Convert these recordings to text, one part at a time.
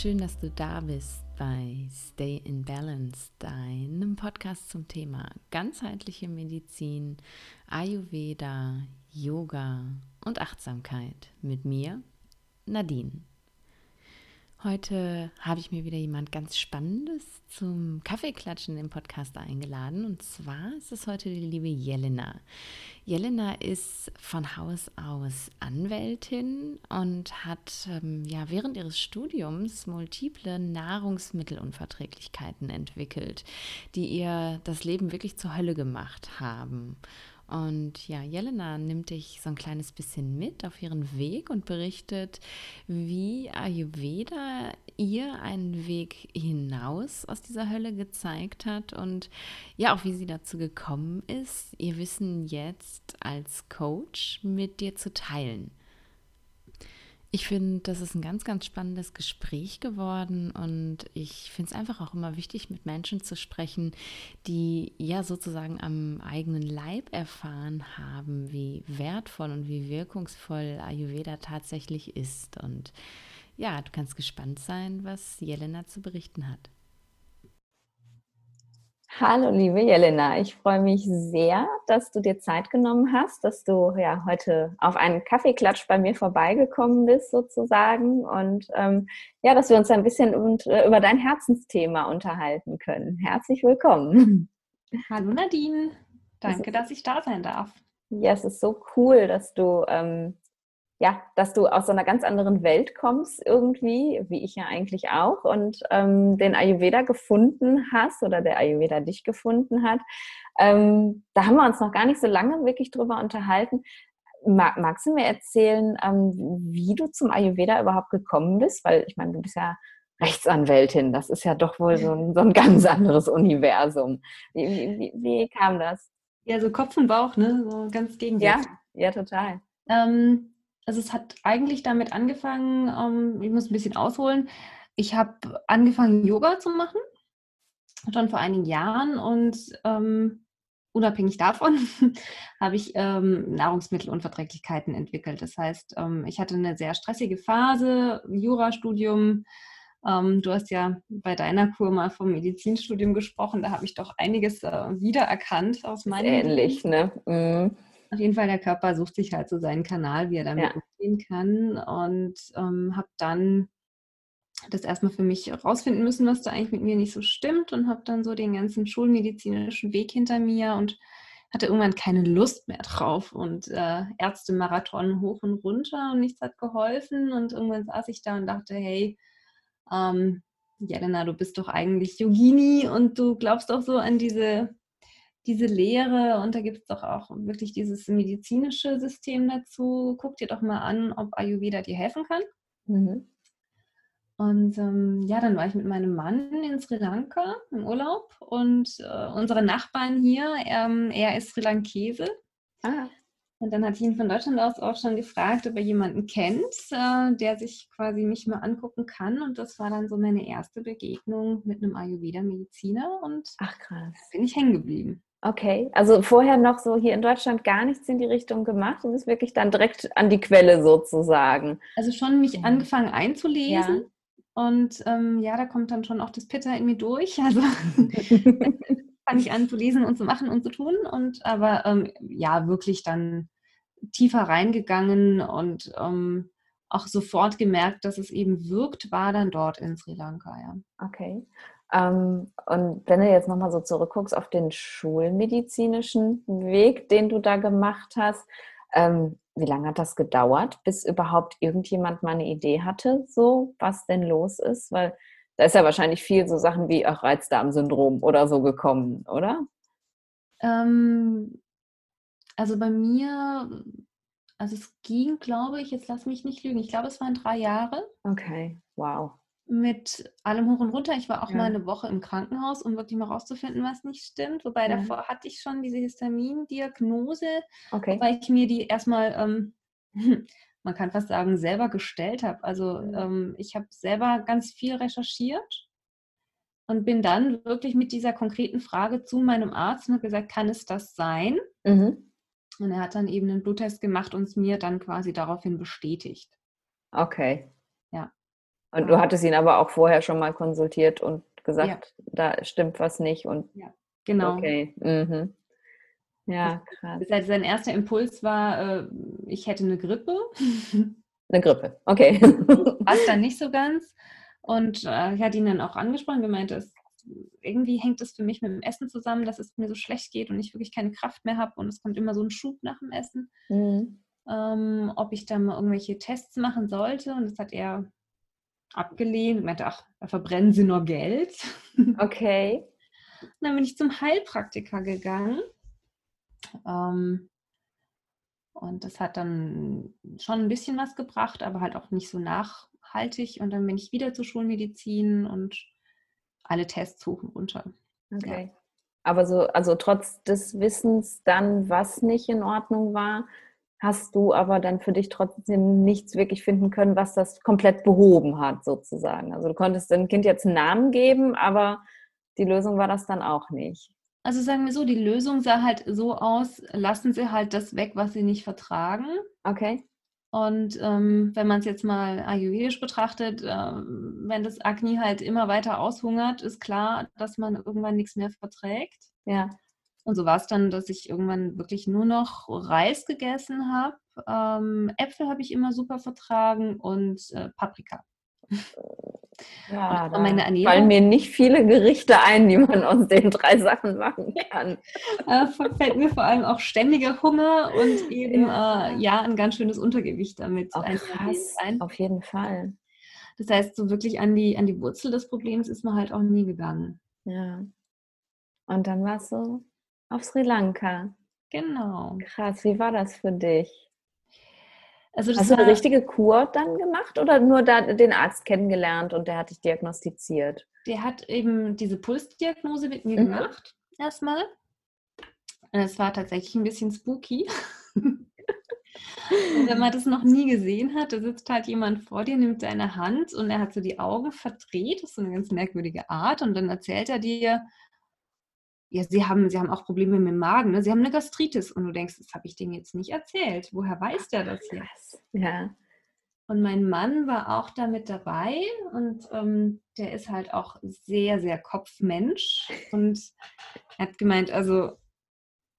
Schön, dass du da bist bei Stay in Balance, deinem Podcast zum Thema ganzheitliche Medizin, Ayurveda, Yoga und Achtsamkeit mit mir, Nadine. Heute habe ich mir wieder jemand ganz Spannendes zum Kaffeeklatschen im Podcast eingeladen. Und zwar ist es heute die liebe Jelena. Jelena ist von Haus aus Anwältin und hat ähm, ja während ihres Studiums multiple Nahrungsmittelunverträglichkeiten entwickelt, die ihr das Leben wirklich zur Hölle gemacht haben. Und ja, Jelena nimmt dich so ein kleines bisschen mit auf ihren Weg und berichtet, wie Ayurveda ihr einen Weg hinaus aus dieser Hölle gezeigt hat und ja, auch wie sie dazu gekommen ist, ihr Wissen jetzt als Coach mit dir zu teilen. Ich finde, das ist ein ganz, ganz spannendes Gespräch geworden und ich finde es einfach auch immer wichtig, mit Menschen zu sprechen, die ja sozusagen am eigenen Leib erfahren haben, wie wertvoll und wie wirkungsvoll Ayurveda tatsächlich ist. Und ja, du kannst gespannt sein, was Jelena zu berichten hat. Hallo, liebe Jelena. Ich freue mich sehr, dass du dir Zeit genommen hast, dass du ja heute auf einen Kaffeeklatsch bei mir vorbeigekommen bist, sozusagen. Und ähm, ja, dass wir uns ein bisschen und, äh, über dein Herzensthema unterhalten können. Herzlich willkommen. Hallo, Nadine. Danke, dass ich da sein darf. Ja, es ist so cool, dass du ähm, ja, dass du aus so einer ganz anderen Welt kommst irgendwie, wie ich ja eigentlich auch, und ähm, den Ayurveda gefunden hast oder der Ayurveda dich gefunden hat. Ähm, da haben wir uns noch gar nicht so lange wirklich drüber unterhalten. Mag, magst du mir erzählen, ähm, wie du zum Ayurveda überhaupt gekommen bist? Weil ich meine, du bist ja Rechtsanwältin, das ist ja doch wohl so ein, so ein ganz anderes Universum. Wie, wie, wie, kam das? Ja, so Kopf und Bauch, ne? So ganz gegensätzlich. Ja, ja, total. Ähm, also es hat eigentlich damit angefangen, ähm, ich muss ein bisschen ausholen. Ich habe angefangen, Yoga zu machen, schon vor einigen Jahren und ähm, unabhängig davon habe ich ähm, Nahrungsmittelunverträglichkeiten entwickelt. Das heißt, ähm, ich hatte eine sehr stressige Phase, Jurastudium. Ähm, du hast ja bei deiner Kur mal vom Medizinstudium gesprochen. Da habe ich doch einiges äh, wiedererkannt aus meinem. Ähnlich, ne? Mhm auf jeden Fall, der Körper sucht sich halt so seinen Kanal, wie er damit ja. umgehen kann. Und ähm, habe dann das erstmal für mich rausfinden müssen, was da eigentlich mit mir nicht so stimmt. Und habe dann so den ganzen schulmedizinischen Weg hinter mir und hatte irgendwann keine Lust mehr drauf. Und äh, Ärztemarathon hoch und runter und nichts hat geholfen. Und irgendwann saß ich da und dachte, hey, ähm, Jelena, du bist doch eigentlich Yogini und du glaubst doch so an diese diese Lehre und da gibt es doch auch wirklich dieses medizinische System dazu. Guck dir doch mal an, ob Ayurveda dir helfen kann. Mhm. Und ähm, ja, dann war ich mit meinem Mann in Sri Lanka im Urlaub und äh, unsere Nachbarn hier, ähm, er ist Sri Lankese. Ah. Und dann hat ich ihn von Deutschland aus auch schon gefragt, ob er jemanden kennt, äh, der sich quasi mich mal angucken kann. Und das war dann so meine erste Begegnung mit einem Ayurveda-Mediziner. Und Ach krass. bin ich hängen geblieben. Okay, also vorher noch so hier in Deutschland gar nichts in die Richtung gemacht und ist wirklich dann direkt an die Quelle sozusagen. Also schon mich angefangen einzulesen. Ja. Und ähm, ja, da kommt dann schon auch das Pitter in mir durch. Also fange ich an zu lesen und zu machen und zu tun. Und aber ähm, ja, wirklich dann tiefer reingegangen und ähm, auch sofort gemerkt, dass es eben wirkt, war dann dort in Sri Lanka, ja. Okay. Ähm, und wenn du jetzt nochmal so zurückguckst auf den schulmedizinischen Weg, den du da gemacht hast, ähm, wie lange hat das gedauert, bis überhaupt irgendjemand mal eine Idee hatte, so was denn los ist? Weil da ist ja wahrscheinlich viel so Sachen wie auch Reizdarmsyndrom oder so gekommen, oder? Ähm, also bei mir, also es ging, glaube ich, jetzt lass mich nicht lügen, ich glaube, es waren drei Jahre. Okay, wow mit allem hoch und runter. Ich war auch ja. mal eine Woche im Krankenhaus, um wirklich mal rauszufinden, was nicht stimmt. Wobei ja. davor hatte ich schon diese Histamindiagnose, okay. weil ich mir die erstmal, ähm, man kann fast sagen, selber gestellt habe. Also ähm, ich habe selber ganz viel recherchiert und bin dann wirklich mit dieser konkreten Frage zu meinem Arzt und habe gesagt, kann es das sein? Mhm. Und er hat dann eben einen Bluttest gemacht und es mir dann quasi daraufhin bestätigt. Okay. Ja. Und du hattest ihn aber auch vorher schon mal konsultiert und gesagt, ja. da stimmt was nicht. Und ja, genau. Okay. Mhm. Ja, krass. Das heißt, sein erster Impuls war, äh, ich hätte eine Grippe. Eine Grippe, okay. War dann nicht so ganz. Und äh, ich hatte ihn dann auch angesprochen, gemeint, dass irgendwie hängt es für mich mit dem Essen zusammen, dass es mir so schlecht geht und ich wirklich keine Kraft mehr habe und es kommt immer so ein Schub nach dem Essen. Mhm. Ähm, ob ich da mal irgendwelche Tests machen sollte und das hat er abgelehnt, meinte, ach, da verbrennen sie nur Geld. Okay. Und dann bin ich zum Heilpraktiker gegangen. Ähm, und das hat dann schon ein bisschen was gebracht, aber halt auch nicht so nachhaltig. Und dann bin ich wieder zur Schulmedizin und alle Tests hoch und runter. Okay. Ja. Aber so, also trotz des Wissens dann, was nicht in Ordnung war, hast du aber dann für dich trotzdem nichts wirklich finden können, was das komplett behoben hat, sozusagen. Also du konntest dem Kind jetzt einen Namen geben, aber die Lösung war das dann auch nicht. Also sagen wir so, die Lösung sah halt so aus, lassen Sie halt das weg, was Sie nicht vertragen. Okay. Und ähm, wenn man es jetzt mal ayurvedisch betrachtet, äh, wenn das Agni halt immer weiter aushungert, ist klar, dass man irgendwann nichts mehr verträgt. Ja. Und so war es dann, dass ich irgendwann wirklich nur noch Reis gegessen habe. Ähm, Äpfel habe ich immer super vertragen und äh, Paprika. Ja, da meine Ernährung. fallen mir nicht viele Gerichte ein, die man aus den drei Sachen machen kann. äh, fällt mir vor allem auch ständiger Hunger und eben ja, äh, ja ein ganz schönes Untergewicht damit oh, krass, ein. Auf jeden Fall. Das heißt, so wirklich an die, an die Wurzel des Problems ist man halt auch nie gegangen. Ja. Und dann war es so auf Sri Lanka. Genau. Krass, wie war das für dich? Also Hast du eine richtige Kur dann gemacht oder nur da den Arzt kennengelernt und der hat dich diagnostiziert? Der hat eben diese Pulsdiagnose mit mir mhm. gemacht, erstmal. Es war tatsächlich ein bisschen spooky. Und wenn man das noch nie gesehen hat, da sitzt halt jemand vor dir, nimmt deine Hand und er hat so die Augen verdreht, das ist so eine ganz merkwürdige Art. Und dann erzählt er dir, ja, sie haben, sie haben auch Probleme mit dem Magen, ne? sie haben eine Gastritis. Und du denkst, das habe ich denen jetzt nicht erzählt. Woher weiß der das jetzt? Ja. Und mein Mann war auch da mit dabei und ähm, der ist halt auch sehr, sehr Kopfmensch. Und er hat gemeint, also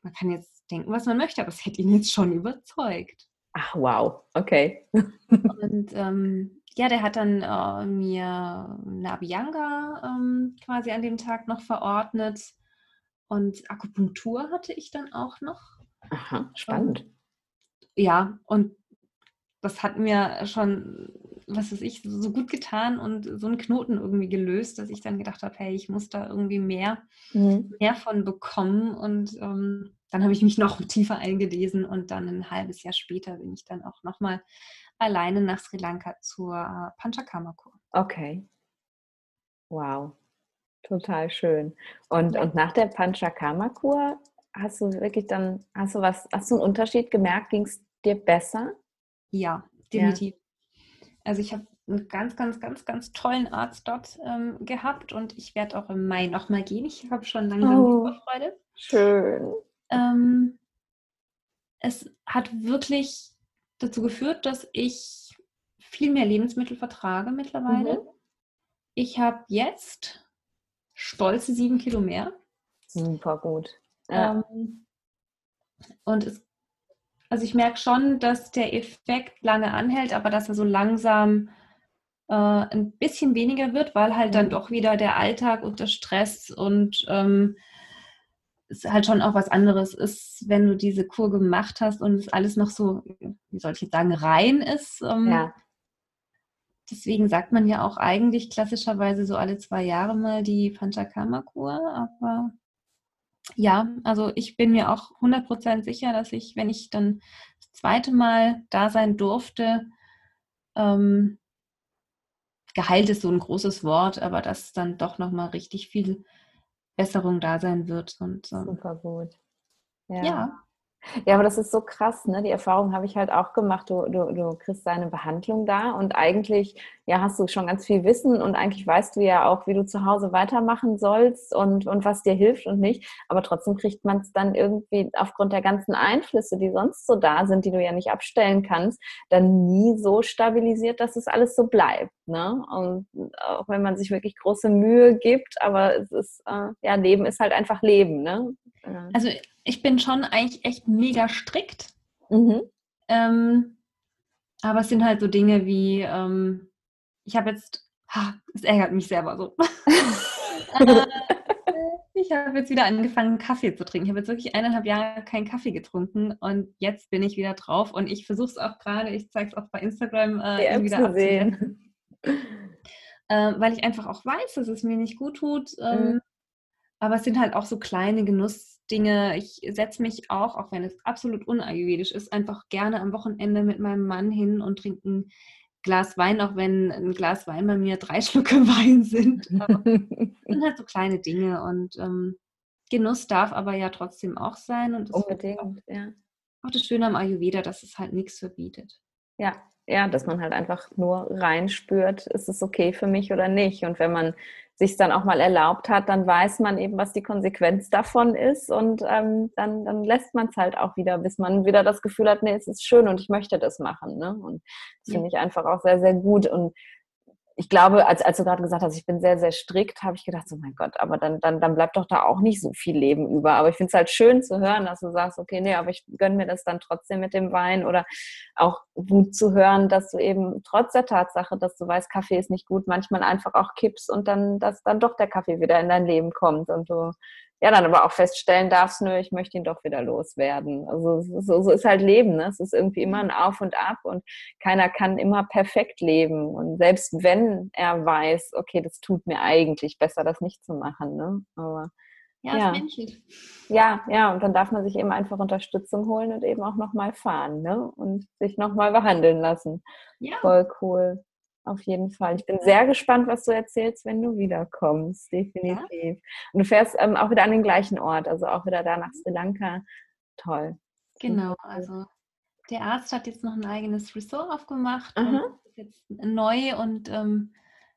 man kann jetzt denken, was man möchte, aber es hätte ihn jetzt schon überzeugt. Ach, wow, okay. und ähm, ja, der hat dann äh, mir eine Abhyanga ähm, quasi an dem Tag noch verordnet und Akupunktur hatte ich dann auch noch. Aha, spannend. Und, ja, und das hat mir schon, was weiß ich, so gut getan und so einen Knoten irgendwie gelöst, dass ich dann gedacht habe, hey, ich muss da irgendwie mehr, mhm. mehr von bekommen. Und ähm, dann habe ich mich noch tiefer eingelesen und dann ein halbes Jahr später bin ich dann auch nochmal alleine nach Sri Lanka zur äh, Panchakarma-Kur. Okay. Wow. Total schön. Und, ja. und nach der Panchakarma-Kur hast du wirklich dann, hast du was, hast du einen Unterschied gemerkt? Ging es dir besser? Ja, definitiv. Ja. Also ich habe einen ganz, ganz, ganz, ganz tollen Arzt dort ähm, gehabt und ich werde auch im Mai nochmal gehen. Ich habe schon langsam oh, Vorfreude. Schön. Ähm, es hat wirklich dazu geführt, dass ich viel mehr Lebensmittel vertrage mittlerweile. Mhm. Ich habe jetzt stolze sieben Kilo mehr. Super gut. Ja. Ähm, und es, also ich merke schon, dass der Effekt lange anhält, aber dass er so langsam äh, ein bisschen weniger wird, weil halt dann mhm. doch wieder der Alltag und der Stress und ähm, es halt schon auch was anderes ist, wenn du diese Kur gemacht hast und es alles noch so, wie soll ich jetzt sagen, rein ist. Ähm, ja. Deswegen sagt man ja auch eigentlich klassischerweise so alle zwei Jahre mal die Panchakarma-Kur. Aber ja, also ich bin mir auch 100% sicher, dass ich, wenn ich dann das zweite Mal da sein durfte, ähm, geheilt ist so ein großes Wort, aber dass dann doch nochmal richtig viel Besserung da sein wird. Und, ähm, Super gut. Ja. ja. Ja, aber das ist so krass, ne? Die Erfahrung habe ich halt auch gemacht. Du, du, du kriegst deine Behandlung da und eigentlich, ja, hast du schon ganz viel Wissen und eigentlich weißt du ja auch, wie du zu Hause weitermachen sollst und, und was dir hilft und nicht. Aber trotzdem kriegt man es dann irgendwie aufgrund der ganzen Einflüsse, die sonst so da sind, die du ja nicht abstellen kannst, dann nie so stabilisiert, dass es alles so bleibt. Ne? Und auch wenn man sich wirklich große Mühe gibt, aber es ist, äh, ja, Leben ist halt einfach Leben, ne? Also ich bin schon eigentlich echt mega strikt. Mhm. Ähm, aber es sind halt so Dinge wie, ähm, ich habe jetzt, es ärgert mich selber so. Äh, ich habe jetzt wieder angefangen, Kaffee zu trinken. Ich habe jetzt wirklich eineinhalb Jahre keinen Kaffee getrunken und jetzt bin ich wieder drauf und ich versuche es auch gerade, ich zeige es auch bei Instagram äh, wieder abzusehen. Äh, weil ich einfach auch weiß, dass es mir nicht gut tut. Ähm, mhm. Aber es sind halt auch so kleine Genussdinge. Ich setze mich auch, auch wenn es absolut unayurvedisch ist, einfach gerne am Wochenende mit meinem Mann hin und trinke ein Glas Wein, auch wenn ein Glas Wein bei mir drei Schlucke Wein sind. Sind halt so kleine Dinge und ähm, Genuss darf aber ja trotzdem auch sein. Und das Unbedingt, auch, ja. Auch das Schöne am Ayurveda, dass es halt nichts verbietet. Ja, ja, dass man halt einfach nur reinspürt, ist es okay für mich oder nicht. Und wenn man sich dann auch mal erlaubt hat, dann weiß man eben, was die Konsequenz davon ist und ähm, dann, dann lässt man es halt auch wieder, bis man wieder das Gefühl hat, nee, es ist schön und ich möchte das machen. Ne? Und das finde ich einfach auch sehr, sehr gut. Und ich glaube, als, als du gerade gesagt hast, ich bin sehr, sehr strikt, habe ich gedacht, so mein Gott, aber dann, dann, dann bleibt doch da auch nicht so viel Leben über. Aber ich finde es halt schön zu hören, dass du sagst, okay, nee, aber ich gönne mir das dann trotzdem mit dem Wein oder auch gut zu hören, dass du eben trotz der Tatsache, dass du weißt, Kaffee ist nicht gut, manchmal einfach auch kippst und dann, dass dann doch der Kaffee wieder in dein Leben kommt und du ja, dann aber auch feststellen darfst, nö, ich möchte ihn doch wieder loswerden. Also so, so ist halt Leben, ne? Es ist irgendwie immer ein Auf und Ab und keiner kann immer perfekt leben. Und selbst wenn er weiß, okay, das tut mir eigentlich besser, das nicht zu machen, ne? Aber ja, ja. menschlich. Ja, ja, und dann darf man sich eben einfach Unterstützung holen und eben auch nochmal fahren, ne? Und sich nochmal behandeln lassen. Ja. Voll cool. Auf jeden Fall. Ich bin sehr gespannt, was du erzählst, wenn du wiederkommst. Definitiv. Ja. Und du fährst ähm, auch wieder an den gleichen Ort, also auch wieder da nach Sri Lanka. Toll. Genau, also der Arzt hat jetzt noch ein eigenes Resort aufgemacht. Ist jetzt neu und ähm,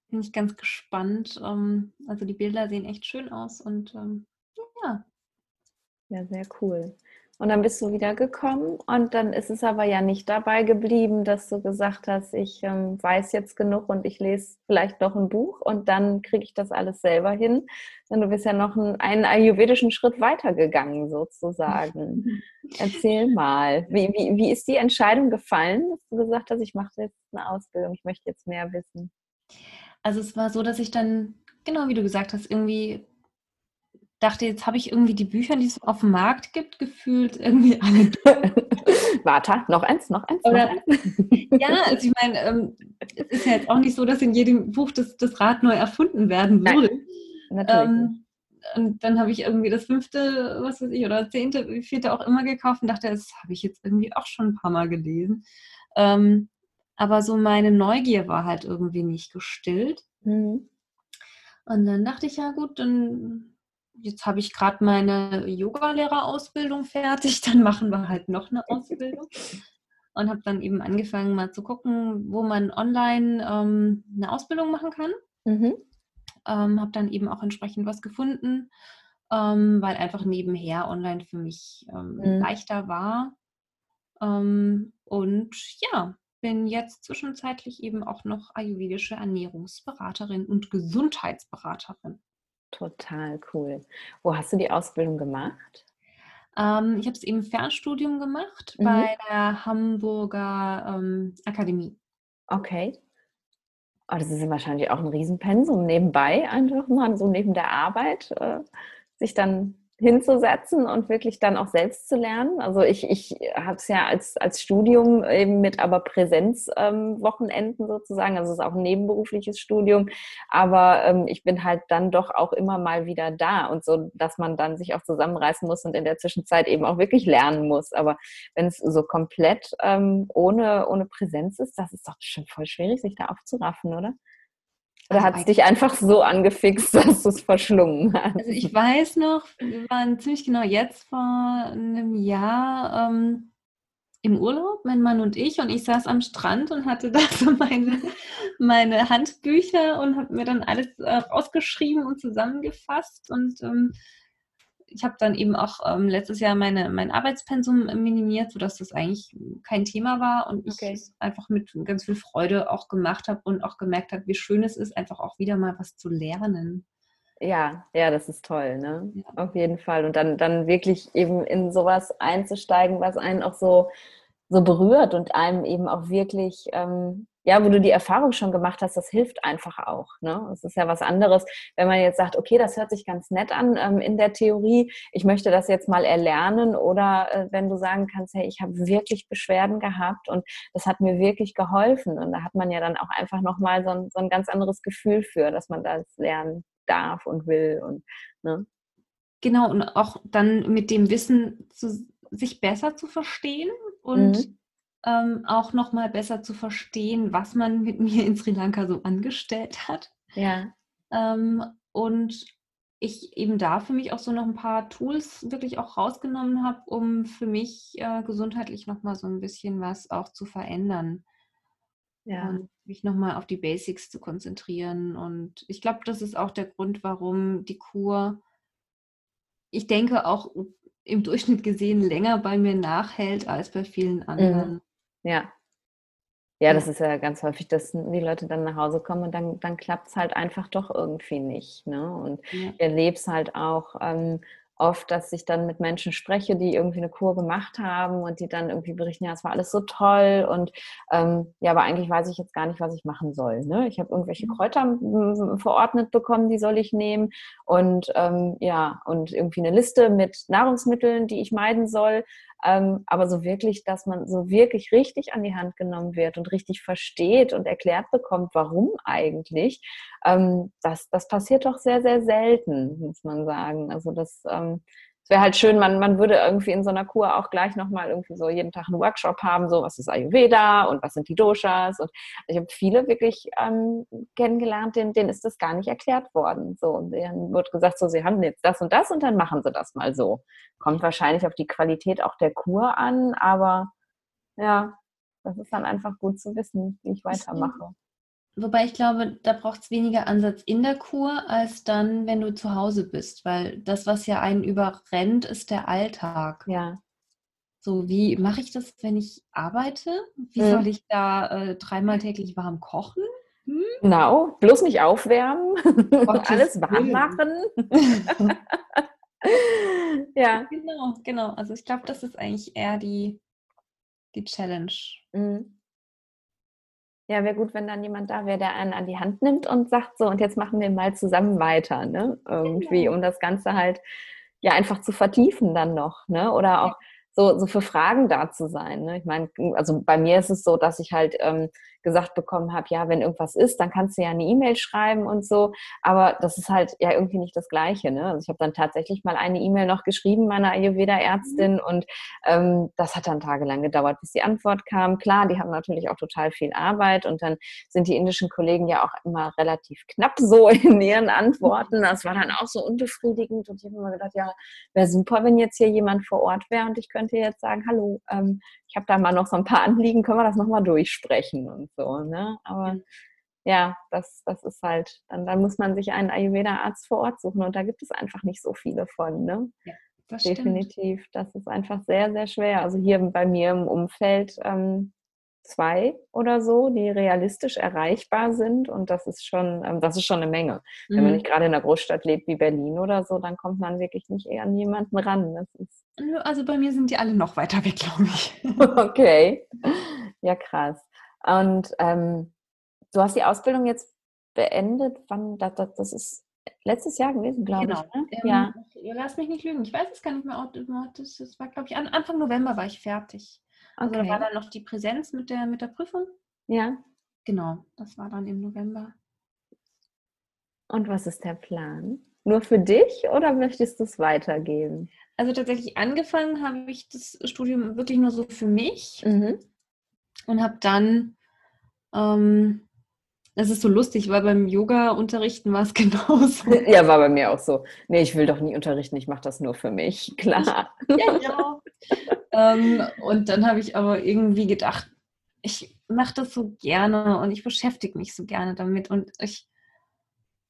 bin ich ganz gespannt. Ähm, also die Bilder sehen echt schön aus und ähm, ja. Ja, sehr cool. Und dann bist du wiedergekommen und dann ist es aber ja nicht dabei geblieben, dass du gesagt hast, ich ähm, weiß jetzt genug und ich lese vielleicht noch ein Buch und dann kriege ich das alles selber hin. Denn du bist ja noch einen, einen ayurvedischen Schritt weitergegangen sozusagen. Erzähl mal, wie, wie, wie ist die Entscheidung gefallen, dass du gesagt hast, ich mache jetzt eine Ausbildung, ich möchte jetzt mehr wissen? Also es war so, dass ich dann, genau wie du gesagt hast, irgendwie dachte, jetzt habe ich irgendwie die Bücher, die es auf dem Markt gibt, gefühlt irgendwie alle. Warte, noch eins, noch eins. Oder, noch eins. ja, also ich meine, ähm, es ist ja jetzt auch nicht so, dass in jedem Buch das, das Rad neu erfunden werden würde. Nein, natürlich. Ähm, und dann habe ich irgendwie das fünfte, was weiß ich, oder zehnte, vierte auch immer gekauft und dachte, das habe ich jetzt irgendwie auch schon ein paar Mal gelesen. Ähm, aber so meine Neugier war halt irgendwie nicht gestillt. Mhm. Und dann dachte ich, ja gut, dann jetzt habe ich gerade meine Yogalehrerausbildung fertig, dann machen wir halt noch eine Ausbildung. Und habe dann eben angefangen, mal zu gucken, wo man online ähm, eine Ausbildung machen kann. Mhm. Ähm, habe dann eben auch entsprechend was gefunden, ähm, weil einfach nebenher online für mich ähm, mhm. leichter war. Ähm, und ja, bin jetzt zwischenzeitlich eben auch noch ayurvedische Ernährungsberaterin und Gesundheitsberaterin. Total cool. Wo hast du die Ausbildung gemacht? Ähm, ich habe es im Fernstudium gemacht mhm. bei der Hamburger ähm, Akademie. Okay. Oh, das ist wahrscheinlich auch ein Riesenpensum nebenbei, einfach mal so neben der Arbeit, äh, sich dann hinzusetzen und wirklich dann auch selbst zu lernen. Also ich, ich habe es ja als, als Studium eben mit aber Präsenzwochenenden ähm, sozusagen, also es ist auch ein nebenberufliches Studium, aber ähm, ich bin halt dann doch auch immer mal wieder da und so, dass man dann sich auch zusammenreißen muss und in der Zwischenzeit eben auch wirklich lernen muss. Aber wenn es so komplett ähm, ohne, ohne Präsenz ist, das ist doch schon voll schwierig, sich da aufzuraffen, oder? Oder also hat es dich einfach so angefixt, dass du es verschlungen hast? Also ich weiß noch, wir waren ziemlich genau jetzt vor einem Jahr ähm, im Urlaub, mein Mann und ich, und ich saß am Strand und hatte da so meine, meine Handbücher und habe mir dann alles äh, rausgeschrieben und zusammengefasst und ähm, ich habe dann eben auch ähm, letztes Jahr meine, mein Arbeitspensum minimiert, sodass das eigentlich kein Thema war und okay. ich es einfach mit ganz viel Freude auch gemacht habe und auch gemerkt habe, wie schön es ist, einfach auch wieder mal was zu lernen. Ja, ja, das ist toll, ne? Ja. Auf jeden Fall. Und dann, dann wirklich eben in sowas einzusteigen, was einen auch so, so berührt und einem eben auch wirklich ähm, ja, wo du die Erfahrung schon gemacht hast, das hilft einfach auch. Ne? Es ist ja was anderes, wenn man jetzt sagt, okay, das hört sich ganz nett an ähm, in der Theorie, ich möchte das jetzt mal erlernen oder äh, wenn du sagen kannst, hey, ich habe wirklich Beschwerden gehabt und das hat mir wirklich geholfen und da hat man ja dann auch einfach nochmal so ein, so ein ganz anderes Gefühl für, dass man das lernen darf und will und ne? Genau, und auch dann mit dem Wissen zu, sich besser zu verstehen und mhm ähm, auch noch mal besser zu verstehen, was man mit mir in Sri Lanka so angestellt hat. Ja. Ähm, und ich eben da für mich auch so noch ein paar Tools wirklich auch rausgenommen habe, um für mich äh, gesundheitlich noch mal so ein bisschen was auch zu verändern. Ja. Und mich noch mal auf die Basics zu konzentrieren. Und ich glaube, das ist auch der Grund, warum die Kur, ich denke auch im Durchschnitt gesehen, länger bei mir nachhält als bei vielen mhm. anderen. Mhm. Ja. Ja, das ist ja ganz häufig, dass die Leute dann nach Hause kommen und dann, dann klappt es halt einfach doch irgendwie nicht. Ne? Und ja. ich erlebe es halt auch ähm, oft, dass ich dann mit Menschen spreche, die irgendwie eine Kur gemacht haben und die dann irgendwie berichten, ja, es war alles so toll und ähm, ja, aber eigentlich weiß ich jetzt gar nicht, was ich machen soll. Ne? Ich habe irgendwelche mhm. Kräuter verordnet bekommen, die soll ich nehmen und ähm, ja, und irgendwie eine Liste mit Nahrungsmitteln, die ich meiden soll. Ähm, aber so wirklich, dass man so wirklich richtig an die Hand genommen wird und richtig versteht und erklärt bekommt, warum eigentlich, ähm, das, das passiert doch sehr, sehr selten, muss man sagen. Also das ähm, es wäre halt schön, man, man würde irgendwie in so einer Kur auch gleich nochmal irgendwie so jeden Tag einen Workshop haben, so was ist Ayurveda und was sind die Doshas. Und ich habe viele wirklich ähm, kennengelernt, denen, denen ist das gar nicht erklärt worden. So, und denen wird gesagt, so, sie haben jetzt das und das und dann machen sie das mal so. Kommt wahrscheinlich auf die Qualität auch der Kur an, aber ja, das ist dann einfach gut zu wissen, wie ich weitermache. Wobei ich glaube, da braucht es weniger Ansatz in der Kur als dann, wenn du zu Hause bist, weil das, was ja einen überrennt, ist der Alltag. Ja. So, wie mache ich das, wenn ich arbeite? Wie hm. soll ich da äh, dreimal täglich warm kochen? Hm? Genau, bloß nicht aufwärmen und alles warm machen. ja. Genau, genau. Also ich glaube, das ist eigentlich eher die, die Challenge. Mhm. Ja, wäre gut, wenn dann jemand da wäre, der einen an die Hand nimmt und sagt so, und jetzt machen wir mal zusammen weiter, ne? Irgendwie, genau. um das Ganze halt ja einfach zu vertiefen dann noch, ne? Oder auch so, so für Fragen da zu sein. Ne? Ich meine, also bei mir ist es so, dass ich halt ähm, gesagt bekommen habe, ja, wenn irgendwas ist, dann kannst du ja eine E-Mail schreiben und so. Aber das ist halt ja irgendwie nicht das Gleiche. Ne? Also ich habe dann tatsächlich mal eine E-Mail noch geschrieben meiner Ayurveda-Ärztin mhm. und ähm, das hat dann tagelang gedauert, bis die Antwort kam. Klar, die haben natürlich auch total viel Arbeit und dann sind die indischen Kollegen ja auch immer relativ knapp so in ihren Antworten. Das war dann auch so unbefriedigend und ich habe immer gedacht, ja, wäre super, wenn jetzt hier jemand vor Ort wäre und ich könnte jetzt sagen, hallo, ähm, ich habe da mal noch so ein paar Anliegen, können wir das nochmal durchsprechen und so. Ne? Aber ja, das, das ist halt, dann, dann muss man sich einen Ayurveda-Arzt vor Ort suchen und da gibt es einfach nicht so viele von. Ne? Ja, das Definitiv. Stimmt. Das ist einfach sehr, sehr schwer. Also hier bei mir im Umfeld ähm, zwei oder so, die realistisch erreichbar sind. Und das ist schon, ähm, das ist schon eine Menge. Mhm. Wenn man mhm. nicht gerade in einer Großstadt lebt wie Berlin oder so, dann kommt man wirklich nicht eher an jemanden ran. Das ist also bei mir sind die alle noch weiter weg, glaube ich. okay. Ja, krass. Und ähm, du hast die Ausbildung jetzt beendet. Wann das, das ist letztes Jahr gewesen, glaube genau. ich. Ne? Ähm, ja. Lass mich nicht lügen. Ich weiß es gar nicht mehr. Das war, glaube ich, Anfang November war ich fertig. Also okay. da war dann noch die Präsenz mit der, mit der Prüfung. Ja. Genau, das war dann im November. Und was ist der Plan? Nur für dich oder möchtest du es weitergeben? Also tatsächlich angefangen habe ich das Studium wirklich nur so für mich mhm. und habe dann ähm, Das ist so lustig, weil beim Yoga-Unterrichten war es genauso. Ja, war bei mir auch so. Nee, ich will doch nie unterrichten, ich mache das nur für mich, klar. Ja, ja. Ähm, und dann habe ich aber irgendwie gedacht, ich mache das so gerne und ich beschäftige mich so gerne damit und ich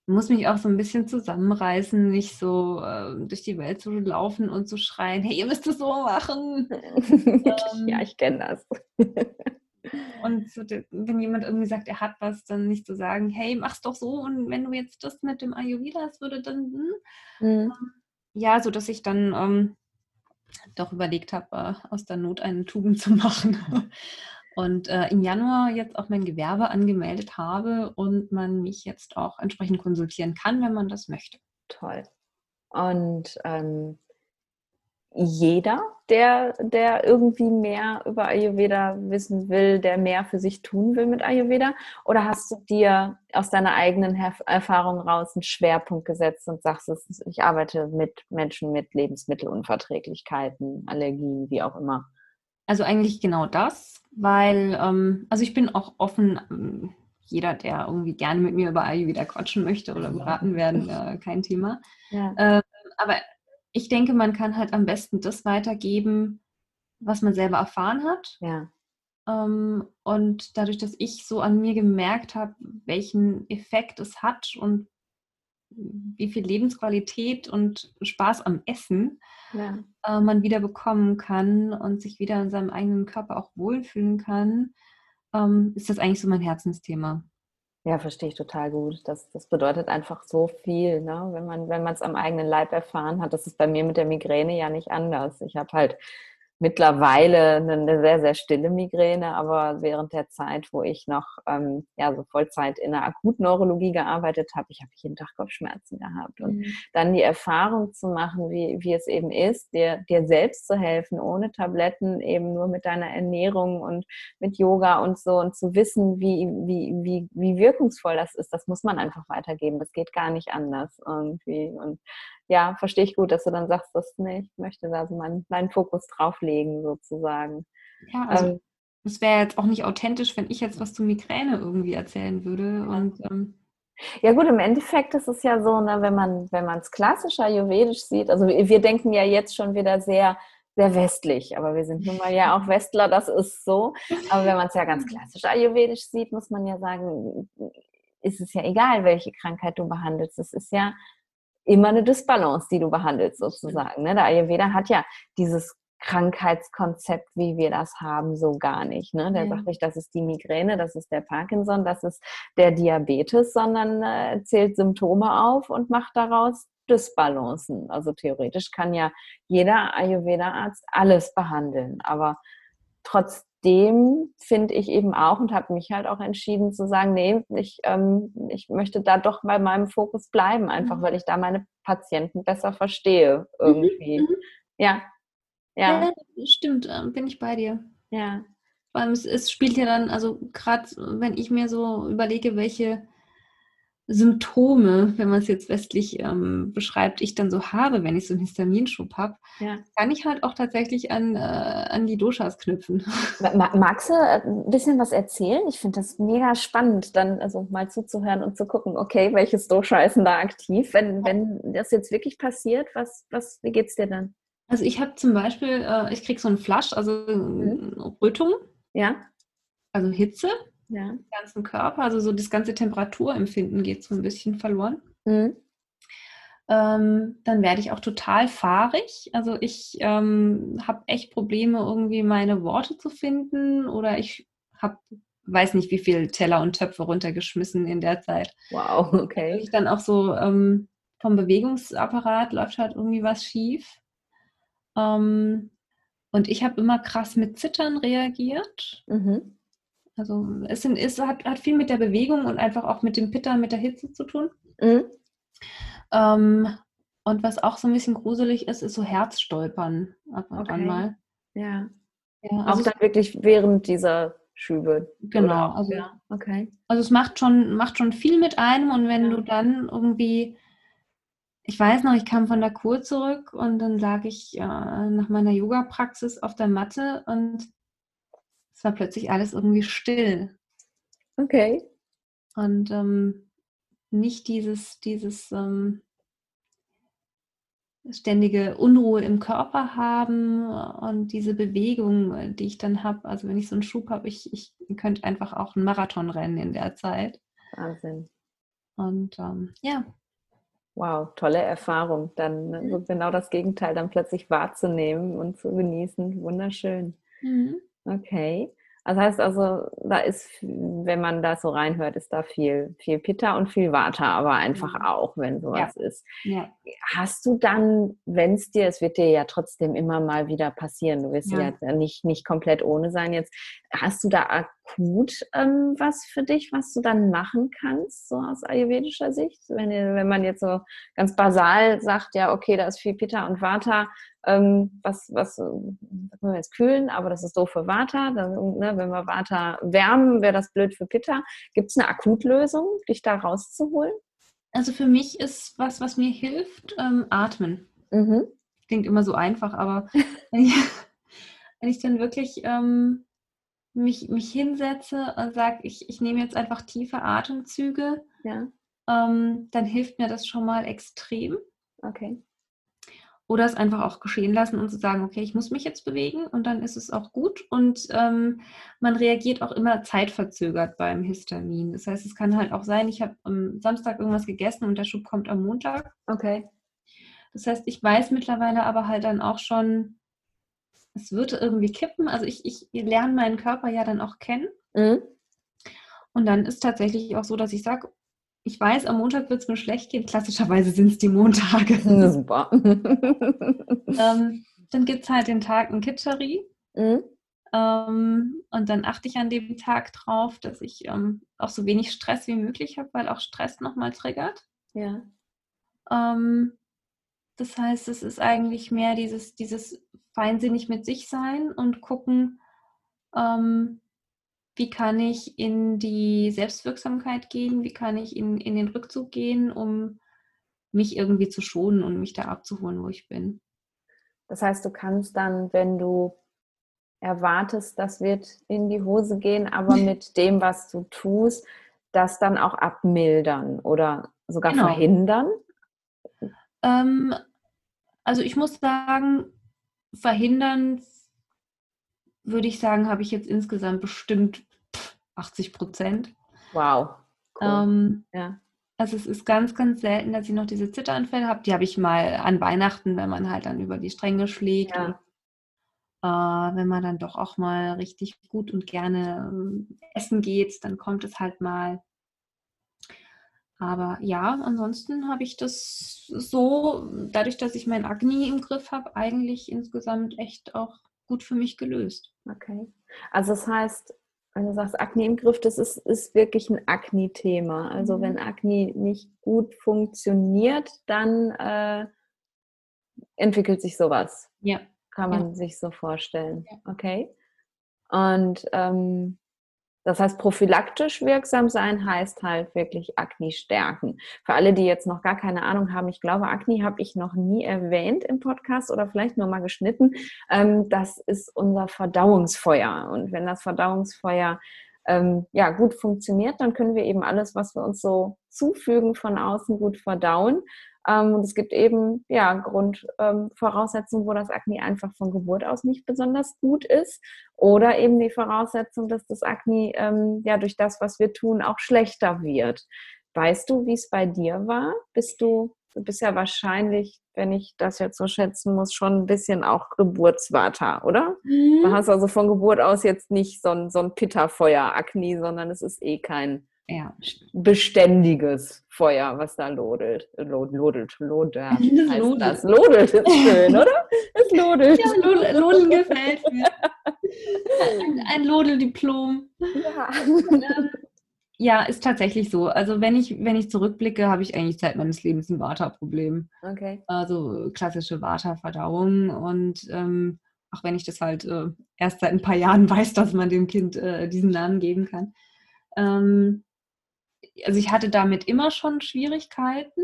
muss mich auch so ein bisschen zusammenreißen, nicht so äh, durch die Welt zu laufen und zu schreien, hey, ihr müsst es so machen. ähm, ja, ich kenne das. und so, wenn jemand irgendwie sagt, er hat was, dann nicht zu so sagen, hey, mach's doch so und wenn du jetzt das mit dem Ayurveda hast, würde dann, hm? mhm. ja, so dass ich dann ähm, doch überlegt habe, äh, aus der Not einen Tuben zu machen. und äh, im Januar jetzt auch mein Gewerbe angemeldet habe und man mich jetzt auch entsprechend konsultieren kann, wenn man das möchte. Toll. Und ähm, jeder, der, der irgendwie mehr über Ayurveda wissen will, der mehr für sich tun will mit Ayurveda? Oder hast du dir aus deiner eigenen Erfahrung raus einen Schwerpunkt gesetzt und sagst, ich arbeite mit Menschen mit Lebensmittelunverträglichkeiten, Allergien, wie auch immer? Also eigentlich genau das, weil, ähm, also ich bin auch offen, ähm, jeder, der irgendwie gerne mit mir über Ayurveda quatschen möchte oder beraten werden, äh, kein Thema. Ja. Ähm, aber ich denke, man kann halt am besten das weitergeben, was man selber erfahren hat. Ja. Ähm, und dadurch, dass ich so an mir gemerkt habe, welchen Effekt es hat und wie viel Lebensqualität und Spaß am Essen ja. äh, man wieder bekommen kann und sich wieder in seinem eigenen Körper auch wohlfühlen kann, ähm, ist das eigentlich so mein Herzensthema. Ja, verstehe ich total gut. Das, das bedeutet einfach so viel, ne? wenn man wenn es am eigenen Leib erfahren hat. Das ist bei mir mit der Migräne ja nicht anders. Ich habe halt mittlerweile eine sehr, sehr stille Migräne, aber während der Zeit, wo ich noch ähm, ja, so Vollzeit in der Akutneurologie gearbeitet habe, ich habe jeden Tag Kopfschmerzen gehabt. Und mhm. dann die Erfahrung zu machen, wie, wie es eben ist, dir, dir selbst zu helfen, ohne Tabletten, eben nur mit deiner Ernährung und mit Yoga und so und zu wissen, wie, wie, wie, wie wirkungsvoll das ist, das muss man einfach weitergeben. Das geht gar nicht anders irgendwie. Und ja, verstehe ich gut, dass du dann sagst, dass nee, ich möchte da so meinen, meinen Fokus drauflegen, sozusagen. Ja, also ähm, es wäre jetzt auch nicht authentisch, wenn ich jetzt was zu Migräne irgendwie erzählen würde. Und, ähm, ja gut, im Endeffekt ist es ja so, ne, wenn man wenn es klassisch ayurvedisch sieht, also wir denken ja jetzt schon wieder sehr sehr westlich, aber wir sind nun mal ja auch Westler, das ist so. Aber wenn man es ja ganz klassisch ayurvedisch sieht, muss man ja sagen, ist es ja egal, welche Krankheit du behandelst. Es ist ja immer eine Disbalance, die du behandelst sozusagen. Ne? Der Ayurveda hat ja dieses Krankheitskonzept, wie wir das haben, so gar nicht. Ne? Der ja. sagt nicht, das ist die Migräne, das ist der Parkinson, das ist der Diabetes, sondern äh, zählt Symptome auf und macht daraus Disbalancen. Also theoretisch kann ja jeder Ayurveda-Arzt alles behandeln, aber trotz dem finde ich eben auch und habe mich halt auch entschieden zu sagen, nee, ich, ähm, ich möchte da doch bei meinem Fokus bleiben, einfach mhm. weil ich da meine Patienten besser verstehe mhm, irgendwie. Mhm. Ja. ja. Ja, stimmt, ähm, bin ich bei dir. Ja. Vor allem es, es spielt ja dann, also gerade wenn ich mir so überlege, welche Symptome, wenn man es jetzt westlich ähm, beschreibt, ich dann so habe, wenn ich so einen Histaminschub habe, ja. kann ich halt auch tatsächlich an, äh, an die Doshas knüpfen. Magst du äh, ein bisschen was erzählen? Ich finde das mega spannend, dann also mal zuzuhören und zu gucken, okay, welches Dosha ist denn da aktiv? Wenn, wenn das jetzt wirklich passiert, was, was, wie es dir dann? Also ich habe zum Beispiel, äh, ich kriege so einen Flasch, also mhm. Rötung. Ja. Also Hitze ja. im ganzen Körper. Also so das ganze Temperaturempfinden geht so ein bisschen verloren. Mhm. Ähm, dann werde ich auch total fahrig. Also ich ähm, habe echt Probleme, irgendwie meine Worte zu finden oder ich habe, weiß nicht, wie viele Teller und Töpfe runtergeschmissen in der Zeit. Wow, okay. Ich dann auch so ähm, vom Bewegungsapparat läuft halt irgendwie was schief. Ähm, und ich habe immer krass mit Zittern reagiert. Mhm. Also es, sind, es hat, hat, viel mit der Bewegung und einfach auch mit dem Pittern, mit der Hitze zu tun. Mhm. Ähm, und was auch so ein bisschen gruselig ist, ist so Herzstolpern ab und okay. an mal. Ja. ja also auch dann wirklich während dieser Schübe. Genau. Also, ja. okay. also es macht schon, macht schon viel mit einem und wenn ja. du dann irgendwie, ich weiß noch, ich kam von der Kur zurück und dann lag ich äh, nach meiner Yoga-Praxis auf der Matte und war plötzlich alles irgendwie still. Okay. und ähm, nicht dieses, dieses ähm, ständige Unruhe im Körper haben und diese Bewegung, die ich dann habe. Also wenn ich so einen Schub habe, ich, ich könnte einfach auch einen Marathon rennen in der Zeit. Wahnsinn. Und ähm, ja. Wow, tolle Erfahrung. Dann mhm. genau das Gegenteil dann plötzlich wahrzunehmen und zu genießen. Wunderschön. Mhm. Okay. Das heißt also, da ist, wenn man da so reinhört, ist da viel, viel Pitta und viel Vata, aber einfach mhm. auch, wenn sowas ja. ist. Ja. Hast du dann, wenn es dir, es wird dir ja trotzdem immer mal wieder passieren, du wirst ja, ja nicht, nicht komplett ohne sein jetzt, hast du da akut ähm, was für dich, was du dann machen kannst, so aus ayurvedischer Sicht? Wenn, wenn man jetzt so ganz basal sagt, ja, okay, da ist viel Pitta und Vata, ähm, was, was können wir jetzt kühlen, aber das ist doof für Vata. Dann, ne, wenn wir Vata wärmen, wäre das blöd für Pitta. Gibt es eine Akutlösung, dich da rauszuholen? Also für mich ist was, was mir hilft, ähm, atmen. Mhm. Klingt immer so einfach, aber wenn, ich, wenn ich dann wirklich ähm, mich, mich hinsetze und sage, ich, ich nehme jetzt einfach tiefe Atemzüge, ja. ähm, dann hilft mir das schon mal extrem. Okay. Oder es einfach auch geschehen lassen und zu sagen, okay, ich muss mich jetzt bewegen und dann ist es auch gut. Und ähm, man reagiert auch immer zeitverzögert beim Histamin. Das heißt, es kann halt auch sein, ich habe am Samstag irgendwas gegessen und der Schub kommt am Montag. Okay. Das heißt, ich weiß mittlerweile aber halt dann auch schon, es wird irgendwie kippen. Also ich, ich lerne meinen Körper ja dann auch kennen. Mhm. Und dann ist tatsächlich auch so, dass ich sage, ich weiß, am Montag wird es mir schlecht gehen. Klassischerweise sind es die Montage. Super. ähm, dann gibt es halt den Tag ein Kitscheri. Mhm. Ähm, und dann achte ich an dem Tag drauf, dass ich ähm, auch so wenig Stress wie möglich habe, weil auch Stress nochmal triggert. Ja. Ähm, das heißt, es ist eigentlich mehr dieses, dieses feinsinnig mit sich sein und gucken, ähm, wie kann ich in die Selbstwirksamkeit gehen, wie kann ich in, in den Rückzug gehen, um mich irgendwie zu schonen und mich da abzuholen, wo ich bin. Das heißt, du kannst dann, wenn du erwartest, das wird in die Hose gehen, aber mit dem, was du tust, das dann auch abmildern oder sogar genau. verhindern? Ähm, also ich muss sagen, verhindern würde ich sagen, habe ich jetzt insgesamt bestimmt 80 Prozent. Wow. Cool. Ähm, ja. Also es ist ganz, ganz selten, dass ich noch diese Zitteranfälle habe. Die habe ich mal an Weihnachten, wenn man halt dann über die Stränge schlägt. Ja. Und, äh, wenn man dann doch auch mal richtig gut und gerne äh, essen geht, dann kommt es halt mal. Aber ja, ansonsten habe ich das so, dadurch, dass ich mein Agni im Griff habe, eigentlich insgesamt echt auch gut für mich gelöst. Okay. Also das heißt, wenn du sagst Akne im Griff, das ist, ist wirklich ein Akne-Thema. Also mhm. wenn Akne nicht gut funktioniert, dann äh, entwickelt sich sowas. Ja. Kann man ja. sich so vorstellen. Ja. Okay. Und ähm, das heißt, prophylaktisch wirksam sein heißt halt wirklich Akne stärken. Für alle, die jetzt noch gar keine Ahnung haben, ich glaube, Akne habe ich noch nie erwähnt im Podcast oder vielleicht nur mal geschnitten. Ähm, das ist unser Verdauungsfeuer. Und wenn das Verdauungsfeuer ähm, ja, gut funktioniert, dann können wir eben alles, was wir uns so zufügen von außen, gut verdauen. Ähm, und es gibt eben ja Grundvoraussetzungen, ähm, wo das Akne einfach von Geburt aus nicht besonders gut ist. Oder eben die Voraussetzung, dass das Akne ähm, ja durch das, was wir tun, auch schlechter wird. Weißt du, wie es bei dir war? Bist du, du bist ja wahrscheinlich, wenn ich das jetzt so schätzen muss, schon ein bisschen auch Geburtsvater, oder? Mhm. Du hast also von Geburt aus jetzt nicht so ein, so ein Pitterfeuer-Akne, sondern es ist eh kein ja. beständiges Feuer, was da lodelt. Lod, lodelt, lodert, heißt lodelt. das. Lodelt ist schön, oder? Es lodelt. Ja, Lodeln gefällt mir. Ein, ein Lodeldiplom. Ja. Ja, ist tatsächlich so. Also wenn ich, wenn ich zurückblicke, habe ich eigentlich Zeit meines Lebens ein Vata-Problem. Okay. Also klassische Vata-Verdauung. Und ähm, auch wenn ich das halt äh, erst seit ein paar Jahren weiß, dass man dem Kind äh, diesen Namen geben kann. Ähm, also ich hatte damit immer schon Schwierigkeiten.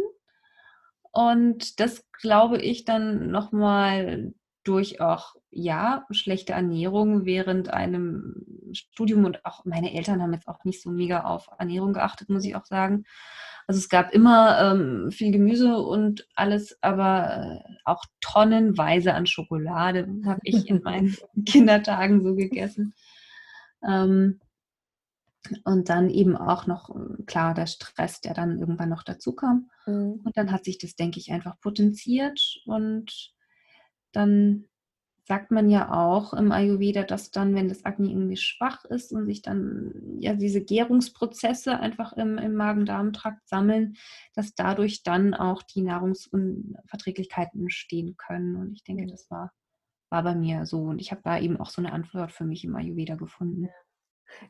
Und das glaube ich dann nochmal durch auch, ja, schlechte Ernährung während einem Studium und auch meine Eltern haben jetzt auch nicht so mega auf Ernährung geachtet, muss ich auch sagen. Also es gab immer ähm, viel Gemüse und alles, aber äh, auch tonnenweise an Schokolade habe ich in meinen Kindertagen so gegessen. Ähm, und dann eben auch noch, klar, der Stress, der dann irgendwann noch dazu kam. Mhm. Und dann hat sich das, denke ich, einfach potenziert und dann sagt man ja auch im Ayurveda, dass dann, wenn das Agni irgendwie schwach ist und sich dann ja diese Gärungsprozesse einfach im, im Magen-Darm-Trakt sammeln, dass dadurch dann auch die Nahrungsunverträglichkeiten entstehen können. Und ich denke, das war, war bei mir so. Und ich habe da eben auch so eine Antwort für mich im Ayurveda gefunden.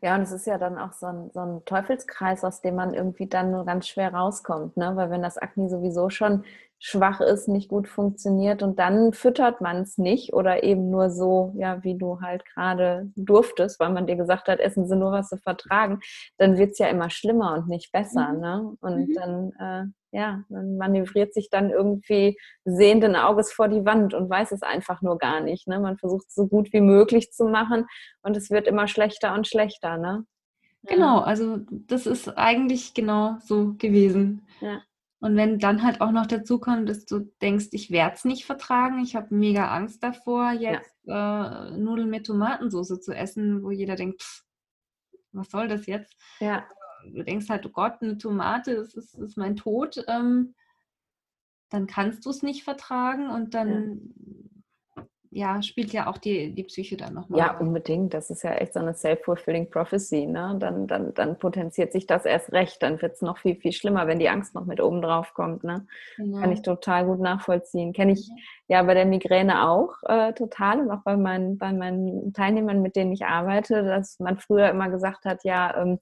Ja, und es ist ja dann auch so ein, so ein Teufelskreis, aus dem man irgendwie dann nur ganz schwer rauskommt, ne? Weil wenn das Akne sowieso schon schwach ist, nicht gut funktioniert und dann füttert man es nicht oder eben nur so, ja, wie du halt gerade durftest, weil man dir gesagt hat, essen sie nur, was sie vertragen, dann wird es ja immer schlimmer und nicht besser, mhm. ne? Und mhm. dann, äh, ja, man manövriert sich dann irgendwie sehenden Auges vor die Wand und weiß es einfach nur gar nicht, ne? Man versucht es so gut wie möglich zu machen und es wird immer schlechter und schlechter, ne? Genau, also das ist eigentlich genau so gewesen. Ja. Und wenn dann halt auch noch dazu kommt, dass du denkst, ich werde es nicht vertragen, ich habe mega Angst davor, jetzt ja. äh, Nudeln mit Tomatensauce zu essen, wo jeder denkt, pff, was soll das jetzt? Ja. Du denkst halt, oh Gott, eine Tomate, das ist, das ist mein Tod. Ähm, dann kannst du es nicht vertragen und dann ja, spielt ja auch die, die Psyche dann nochmal. Ja, unbedingt. Das ist ja echt so eine self-fulfilling prophecy. Ne? Dann, dann, dann potenziert sich das erst recht. Dann wird es noch viel, viel schlimmer, wenn die Angst noch mit oben drauf kommt. Ne? Genau. Kann ich total gut nachvollziehen. Kenne ich ja bei der Migräne auch äh, total und auch bei meinen, bei meinen Teilnehmern, mit denen ich arbeite, dass man früher immer gesagt hat, ja, ähm,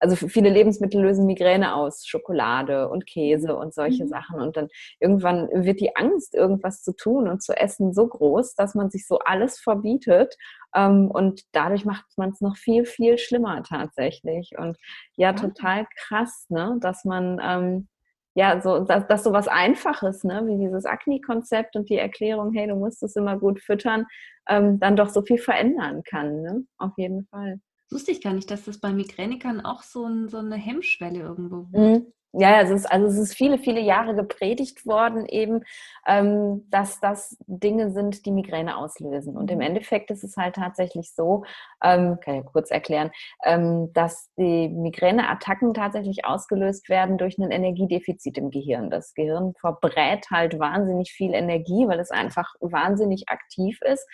also viele Lebensmittel lösen Migräne aus, Schokolade und Käse und solche mhm. Sachen. Und dann irgendwann wird die Angst, irgendwas zu tun und zu essen, so groß, dass man sich so alles verbietet. Ähm, und dadurch macht man es noch viel, viel schlimmer tatsächlich. Und ja, total krass, ne? dass man ähm, ja, so, dass, dass so was Einfaches, ne, wie dieses Akne-Konzept und die Erklärung, hey, du musst es immer gut füttern, ähm, dann doch so viel verändern kann, ne? Auf jeden Fall wusste ich gar nicht, dass das bei Migränikern auch so, ein, so eine Hemmschwelle irgendwo. Mhm. Ja, es ist, also es ist viele, viele Jahre gepredigt worden, eben, ähm, dass das Dinge sind, die Migräne auslösen. Und im. Endeffekt ist es halt tatsächlich so, ähm, kann ich kurz erklären, ähm, dass die Migräneattacken tatsächlich ausgelöst werden durch ein Energiedefizit im Gehirn. Das Gehirn verbrät halt wahnsinnig viel Energie, weil es einfach wahnsinnig aktiv ist.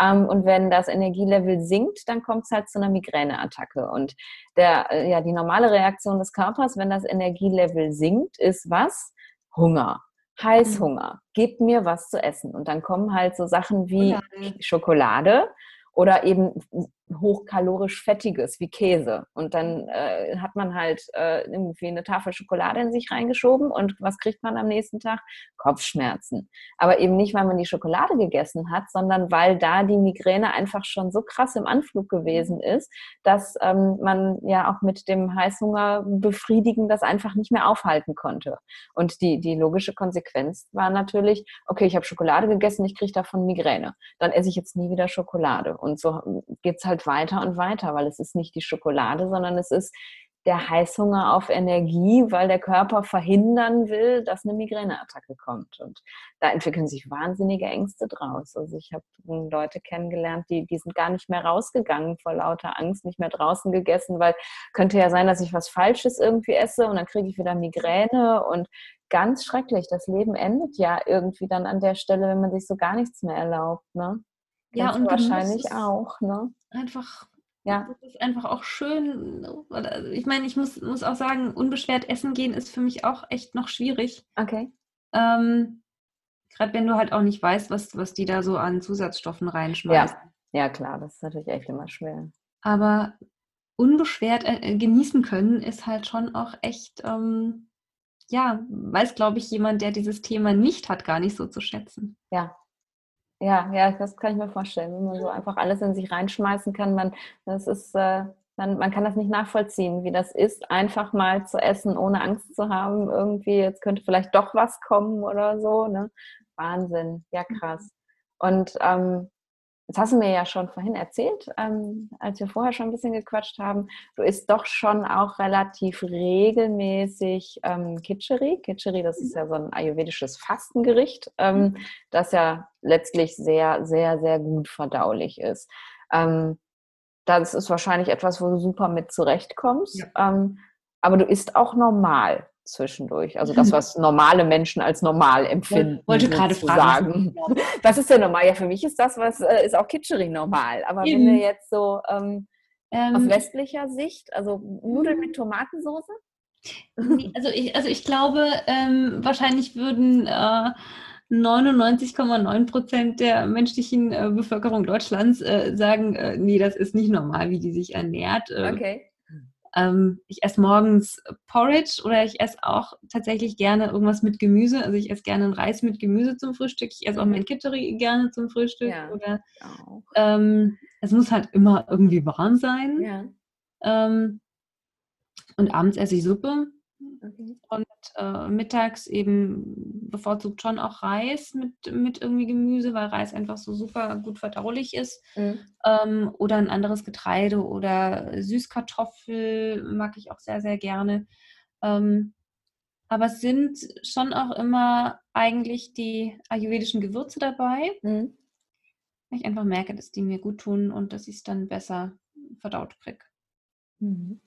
Ähm, und wenn das Energielevel sinkt, dann kommt es halt zu einer Migräneattacke. Und der, äh, ja, die normale Reaktion des Körpers, wenn das Energielevel sinkt, ist was? Hunger. Heißhunger. Gib mir was zu essen. Und dann kommen halt so Sachen wie Schokolade oder eben hochkalorisch Fettiges wie Käse. Und dann äh, hat man halt äh, irgendwie eine Tafel Schokolade in sich reingeschoben und was kriegt man am nächsten Tag? Kopfschmerzen. Aber eben nicht, weil man die Schokolade gegessen hat, sondern weil da die Migräne einfach schon so krass im Anflug gewesen ist, dass ähm, man ja auch mit dem Heißhunger befriedigen das einfach nicht mehr aufhalten konnte. Und die, die logische Konsequenz war natürlich, okay, ich habe Schokolade gegessen, ich kriege davon Migräne. Dann esse ich jetzt nie wieder Schokolade. Und so geht's halt weiter und weiter, weil es ist nicht die Schokolade, sondern es ist der Heißhunger auf Energie, weil der Körper verhindern will, dass eine Migräneattacke kommt. Und da entwickeln sich wahnsinnige Ängste draus. Also ich habe Leute kennengelernt, die, die sind gar nicht mehr rausgegangen vor lauter Angst, nicht mehr draußen gegessen, weil könnte ja sein, dass ich was Falsches irgendwie esse und dann kriege ich wieder Migräne und ganz schrecklich. Das Leben endet ja irgendwie dann an der Stelle, wenn man sich so gar nichts mehr erlaubt. Ne? Ja, und wahrscheinlich auch, ne? Einfach, ja. Das ist einfach auch schön. Ich meine, ich muss, muss auch sagen, unbeschwert essen gehen ist für mich auch echt noch schwierig. Okay. Ähm, Gerade wenn du halt auch nicht weißt, was, was die da so an Zusatzstoffen reinschmeißen. Ja. ja, klar, das ist natürlich echt immer schwer. Aber unbeschwert äh, genießen können ist halt schon auch echt, ähm, ja, weiß, glaube ich, jemand, der dieses Thema nicht hat, gar nicht so zu schätzen. Ja, ja, ja, das kann ich mir vorstellen, wenn man so einfach alles in sich reinschmeißen kann. Man, das ist, äh, man, man kann das nicht nachvollziehen, wie das ist, einfach mal zu essen, ohne Angst zu haben. Irgendwie, jetzt könnte vielleicht doch was kommen oder so. Ne? Wahnsinn, ja krass. Und ähm, Jetzt hast du mir ja schon vorhin erzählt, ähm, als wir vorher schon ein bisschen gequatscht haben, du isst doch schon auch relativ regelmäßig ähm, Kitcheri. Kitcheri, das ist ja so ein ayurvedisches Fastengericht, ähm, mhm. das ja letztlich sehr, sehr, sehr gut verdaulich ist. Ähm, das ist wahrscheinlich etwas, wo du super mit zurechtkommst. Ja. Ähm, aber du isst auch normal zwischendurch. Also das, was normale Menschen als normal empfinden. Ich wollte gerade fragen. Was ist denn normal? Ja, für mich ist das, was äh, ist auch Kitscheri normal. Aber Eben. wenn wir jetzt so ähm, ähm, aus westlicher Sicht, also Nudeln mit Tomatensauce? Also ich, also ich glaube, ähm, wahrscheinlich würden äh, 99,9 Prozent der menschlichen äh, Bevölkerung Deutschlands äh, sagen, äh, nee, das ist nicht normal, wie die sich ernährt. Äh, okay. Ähm, ich esse morgens Porridge oder ich esse auch tatsächlich gerne irgendwas mit Gemüse. Also ich esse gerne einen Reis mit Gemüse zum Frühstück. Ich esse auch mein Kitteri gerne zum Frühstück. Ja, oder ähm, es muss halt immer irgendwie warm sein. Ja. Ähm, und abends esse ich Suppe. Okay. Und äh, mittags eben bevorzugt schon auch Reis mit, mit irgendwie Gemüse, weil Reis einfach so super gut verdaulich ist. Mhm. Ähm, oder ein anderes Getreide oder Süßkartoffel mag ich auch sehr, sehr gerne. Ähm, aber es sind schon auch immer eigentlich die ayurvedischen Gewürze dabei. Mhm. Weil ich einfach merke, dass die mir gut tun und dass ich es dann besser verdaut kriege. Mhm.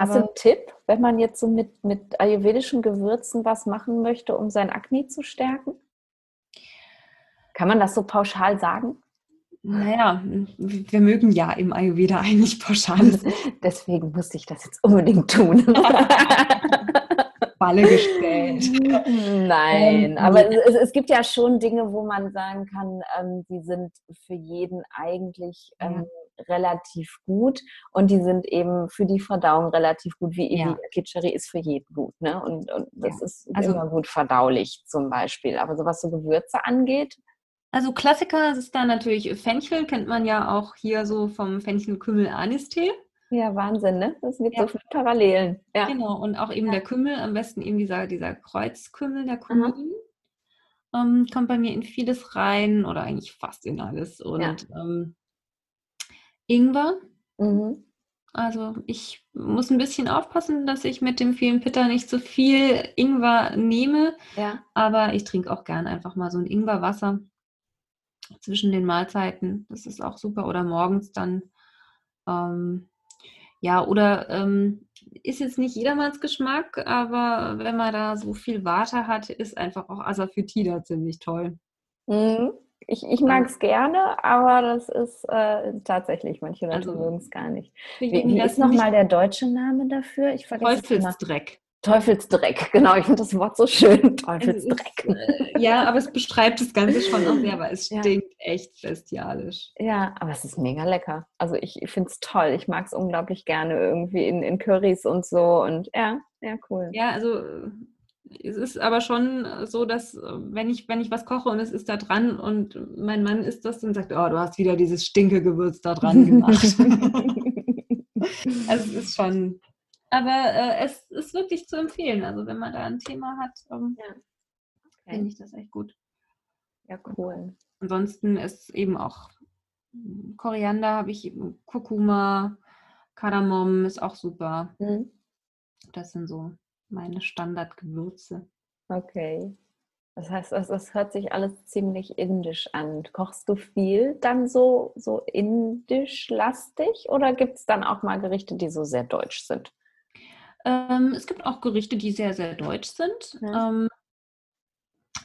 Hast du einen Tipp, wenn man jetzt so mit, mit ayurvedischen Gewürzen was machen möchte, um sein Akne zu stärken? Kann man das so pauschal sagen? Naja, wir mögen ja im Ayurveda eigentlich pauschal. Deswegen musste ich das jetzt unbedingt tun. Falle gestellt. Nein, ähm, aber es, es, gibt ja schon Dinge, wo man sagen kann, ähm, die sind für jeden eigentlich ähm, relativ gut und die sind eben für die Verdauung relativ gut, wie ja. Kitscheri ist für jeden gut. Ne? Und, und das ja. ist also, immer gut verdaulich zum Beispiel. Aber so was so Gewürze angeht, also Klassiker ist da natürlich Fenchel, kennt man ja auch hier so vom Fenchel-Kümmel-Anistee. Ja, Wahnsinn, ne? Das gibt ja. so viele Parallelen. Ja. Genau, und auch eben ja. der Kümmel, am besten eben dieser, dieser Kreuzkümmel, der Kümmel. Ähm, kommt bei mir in vieles rein oder eigentlich fast in alles. Und ja. ähm, Ingwer. Mhm. Also ich muss ein bisschen aufpassen, dass ich mit dem vielen Pitter nicht so viel Ingwer nehme. Ja. Aber ich trinke auch gern einfach mal so ein Ingwerwasser zwischen den Mahlzeiten. Das ist auch super. Oder morgens dann. Ähm, ja, oder ähm, ist jetzt nicht jedermanns Geschmack, aber wenn man da so viel Water hat, ist einfach auch Asafoetida ziemlich toll. Mhm. Ich, ich mag es gerne, aber das ist äh, tatsächlich, manche Leute also, mögen es gar nicht. Wie, wie ist nochmal der deutsche Name dafür? Ich Teufelsdreck. Teufelsdreck, genau. Ich finde das Wort so schön. Teufelsdreck. Ist, äh, ja, aber es beschreibt das Ganze schon auch sehr, weil es ja. stinkt echt bestialisch. Ja, aber es ist mega lecker. Also ich, ich finde es toll. Ich mag es unglaublich gerne irgendwie in, in Currys und so. Und ja, ja, cool. Ja, also es ist aber schon so, dass wenn ich, wenn ich was koche und es ist da dran und mein Mann isst das, dann sagt, oh, du hast wieder dieses Stinkegewürz da dran gemacht. also es ist schon aber äh, es ist wirklich zu empfehlen. Also wenn man da ein Thema hat, ähm, ja. okay. finde ich das echt gut. Ja, cool. Ansonsten ist eben auch hm, Koriander habe ich eben, Kurkuma, Kardamom ist auch super. Mhm. Das sind so meine Standardgewürze. Okay. Das heißt, es, es hört sich alles ziemlich indisch an. Kochst du viel dann so, so indisch-lastig oder gibt es dann auch mal Gerichte, die so sehr deutsch sind? Ähm, es gibt auch Gerichte, die sehr, sehr deutsch sind. Ja. Ähm,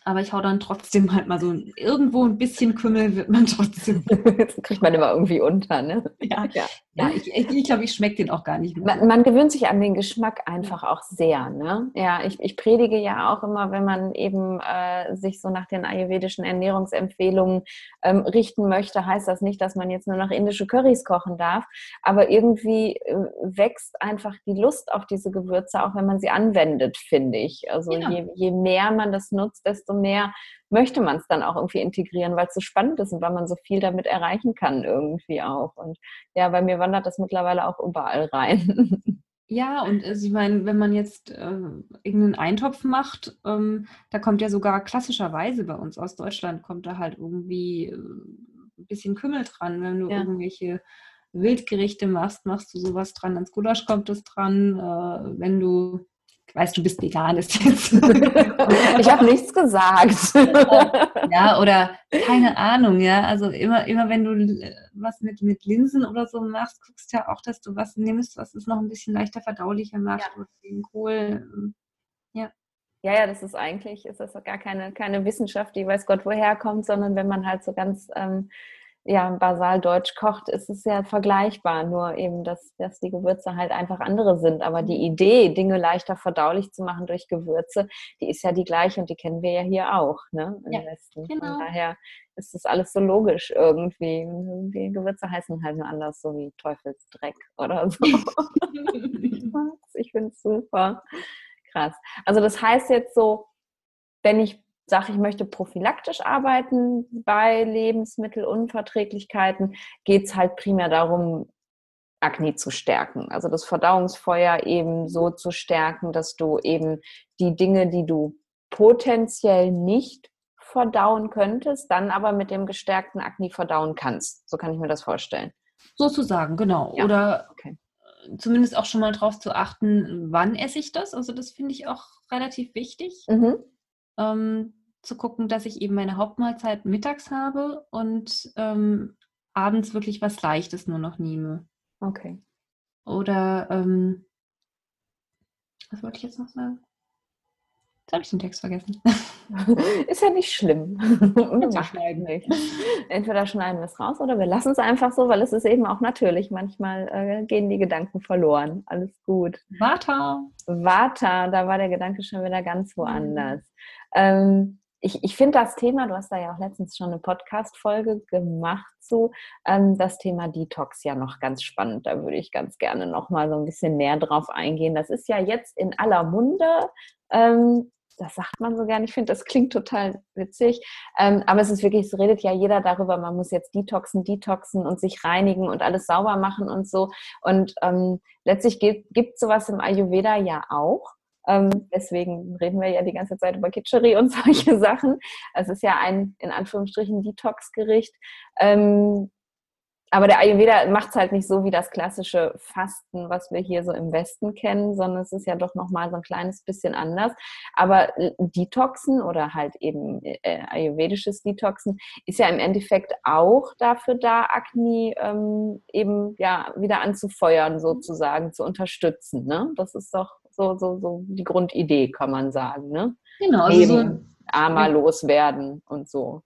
aber ich hau dann trotzdem halt mal so irgendwo ein bisschen Kümmel wird man trotzdem. das kriegt man immer irgendwie unter, ne? Ja, ja. Ja ich, ich, ich glaube, ich schmecke den auch gar nicht mehr. Man, man, gewöhnt sich an den Geschmack einfach auch sehr, ne? Ja, ich, ich predige ja auch immer, wenn man eben äh, sich so nach den ayurvedischen Ernährungsempfehlungen ähm, richten möchte, heißt das nicht, dass man jetzt nur noch indische Currys kochen darf, aber irgendwie äh, wächst einfach die Lust auf diese Gewürze, auch wenn man sie anwendet, finde ich. Also ja. je, je mehr man das nutzt, desto mehr möchte man es dann auch irgendwie integrieren, weil es so spannend ist und weil man so viel damit erreichen kann irgendwie auch. Und ja, bei mir wandert das mittlerweile auch überall rein. Ja, und also ich meine, wenn man jetzt äh, irgendeinen Eintopf macht, ähm, da kommt ja sogar klassischerweise bei uns aus Deutschland, kommt da halt irgendwie äh, ein bisschen Kümmel dran. Wenn du ja. irgendwelche Wildgerichte machst, machst du sowas dran. Ans Gulasch kommt es dran. Äh, wenn du weißt, du bist vegan, ist jetzt. ich habe nichts gesagt. ja, oder keine Ahnung, ja. Also immer, immer wenn du äh, was mit, mit Linsen oder so machst, guckst du ja auch, dass du was nimmst, was es noch ein bisschen leichter verdaulicher macht ja. oder den Kohl. Ähm, ja. Ja, ja, das ist eigentlich, ist das gar keine, keine Wissenschaft, die weiß Gott woher kommt, sondern wenn man halt so ganz ähm, ja, basal deutsch kocht, ist es ja vergleichbar, nur eben, dass, dass die Gewürze halt einfach andere sind. Aber die Idee, Dinge leichter verdaulich zu machen durch Gewürze, die ist ja die gleiche und die kennen wir ja hier auch, ne? Im ja, Westen. Genau. Von daher ist das alles so logisch irgendwie. Die Gewürze heißen halt nur anders, so wie Teufelsdreck oder so. ich finde es super. Krass. Also das heißt jetzt so, wenn ich sage, ich möchte prophylaktisch arbeiten bei Lebensmittelunverträglichkeiten, geht es halt primär darum, Akne zu stärken. Also das Verdauungsfeuer eben so zu stärken, dass du eben die Dinge, die du potenziell nicht verdauen könntest, dann aber mit dem gestärkten Akne verdauen kannst. So kann ich mir das vorstellen. Sozusagen, genau. Ja. Oder okay. zumindest auch schon mal darauf zu achten, wann esse ich das. Also das finde ich auch relativ wichtig. Mhm ähm, zu gucken, dass ich eben meine Hauptmahlzeit mittags habe und ähm, abends wirklich was Leichtes nur noch nehme. Okay. Oder, ähm, was wollte ich jetzt noch sagen? Jetzt habe ich den Text vergessen. Ist ja nicht schlimm. wir schneiden nicht. Entweder schneiden wir es raus oder wir lassen es einfach so, weil es ist eben auch natürlich. Manchmal äh, gehen die Gedanken verloren. Alles gut. Vata. Vata, da war der Gedanke schon wieder ganz woanders. Ähm, ich, ich finde das Thema, du hast da ja auch letztens schon eine Podcast-Folge gemacht zu, ähm, das Thema Detox ja noch ganz spannend. Da würde ich ganz gerne noch mal so ein bisschen näher drauf eingehen. Das ist ja jetzt in aller Munde. Ähm, das sagt man so gern. Ich finde, das klingt total witzig. Ähm, aber es ist wirklich, es redet ja jeder darüber, man muss jetzt detoxen, detoxen und sich reinigen und alles sauber machen und so. Und ähm, letztlich gibt es sowas im Ayurveda ja auch. Ähm, deswegen reden wir ja die ganze Zeit über Kitscheri und solche Sachen. Es ist ja ein, in Anführungsstrichen, Detox-Gericht. Ähm, aber der Ayurveda macht es halt nicht so wie das klassische Fasten, was wir hier so im Westen kennen, sondern es ist ja doch nochmal so ein kleines bisschen anders. Aber Detoxen oder halt eben äh, ayurvedisches Detoxen ist ja im Endeffekt auch dafür da, Akne ähm, eben ja wieder anzufeuern, sozusagen, zu unterstützen. Ne? Das ist doch so, so, so die Grundidee, kann man sagen. Ne? Genau, also eben so, armer loswerden und so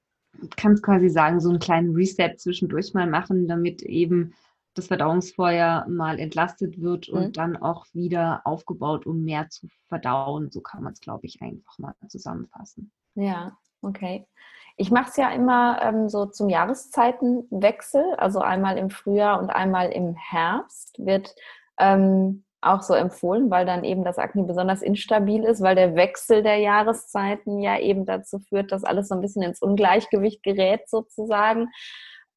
kannst quasi sagen, so einen kleinen Reset zwischendurch mal machen, damit eben das Verdauungsfeuer mal entlastet wird und mhm. dann auch wieder aufgebaut, um mehr zu verdauen. So kann man es, glaube ich, einfach mal zusammenfassen. Ja, okay. Ich mache es ja immer ähm, so zum Jahreszeitenwechsel, also einmal im Frühjahr und einmal im Herbst wird ähm, auch so empfohlen, weil dann eben das Akne besonders instabil ist, weil der Wechsel der Jahreszeiten ja eben dazu führt, dass alles so ein bisschen ins Ungleichgewicht gerät sozusagen.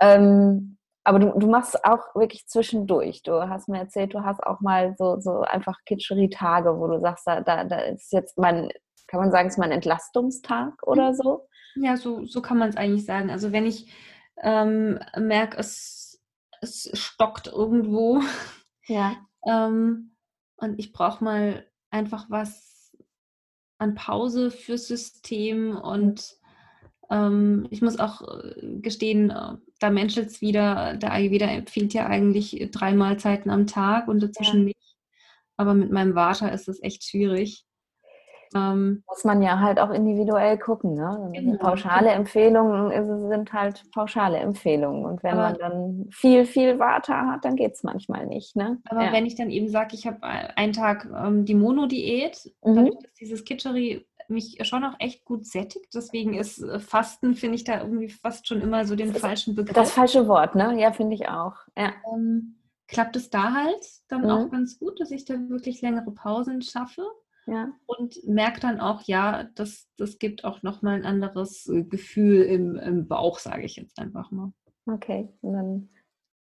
Ähm, aber du, du machst auch wirklich zwischendurch. Du hast mir erzählt, du hast auch mal so, so einfach Kitscheri-Tage, wo du sagst, da, da, da ist jetzt mein, kann man sagen, ist mein Entlastungstag oder so? Ja, so, so kann man es eigentlich sagen. Also wenn ich ähm, merke, es, es stockt irgendwo, ja. ähm, und ich brauche mal einfach was an Pause fürs System und ähm, ich muss auch äh, gestehen, äh, da menschelt es wieder, der Ayurveda empfiehlt ja eigentlich drei Mahlzeiten am Tag und dazwischen ja. nicht. Aber mit meinem Vata ist es echt schwierig. Ähm, Muss man ja halt auch individuell gucken. Ne? Genau. Pauschale Empfehlungen sind halt pauschale Empfehlungen. Und wenn aber, man dann viel, viel Water hat, dann geht es manchmal nicht. Ne? Aber ja. wenn ich dann eben sage, ich habe einen Tag ähm, die Mono-Diät, mhm. dadurch, dass dieses Kitscheri mich schon auch echt gut sättigt. Deswegen ist äh, Fasten, finde ich da irgendwie fast schon immer so den das falschen Begriff. Das falsche Wort, ne? Ja, finde ich auch. Ja. Ähm, klappt es da halt dann mhm. auch ganz gut, dass ich da wirklich längere Pausen schaffe. Ja. Und merke dann auch, ja, das, das gibt auch nochmal ein anderes äh, Gefühl im, im Bauch, sage ich jetzt einfach mal. Okay, und dann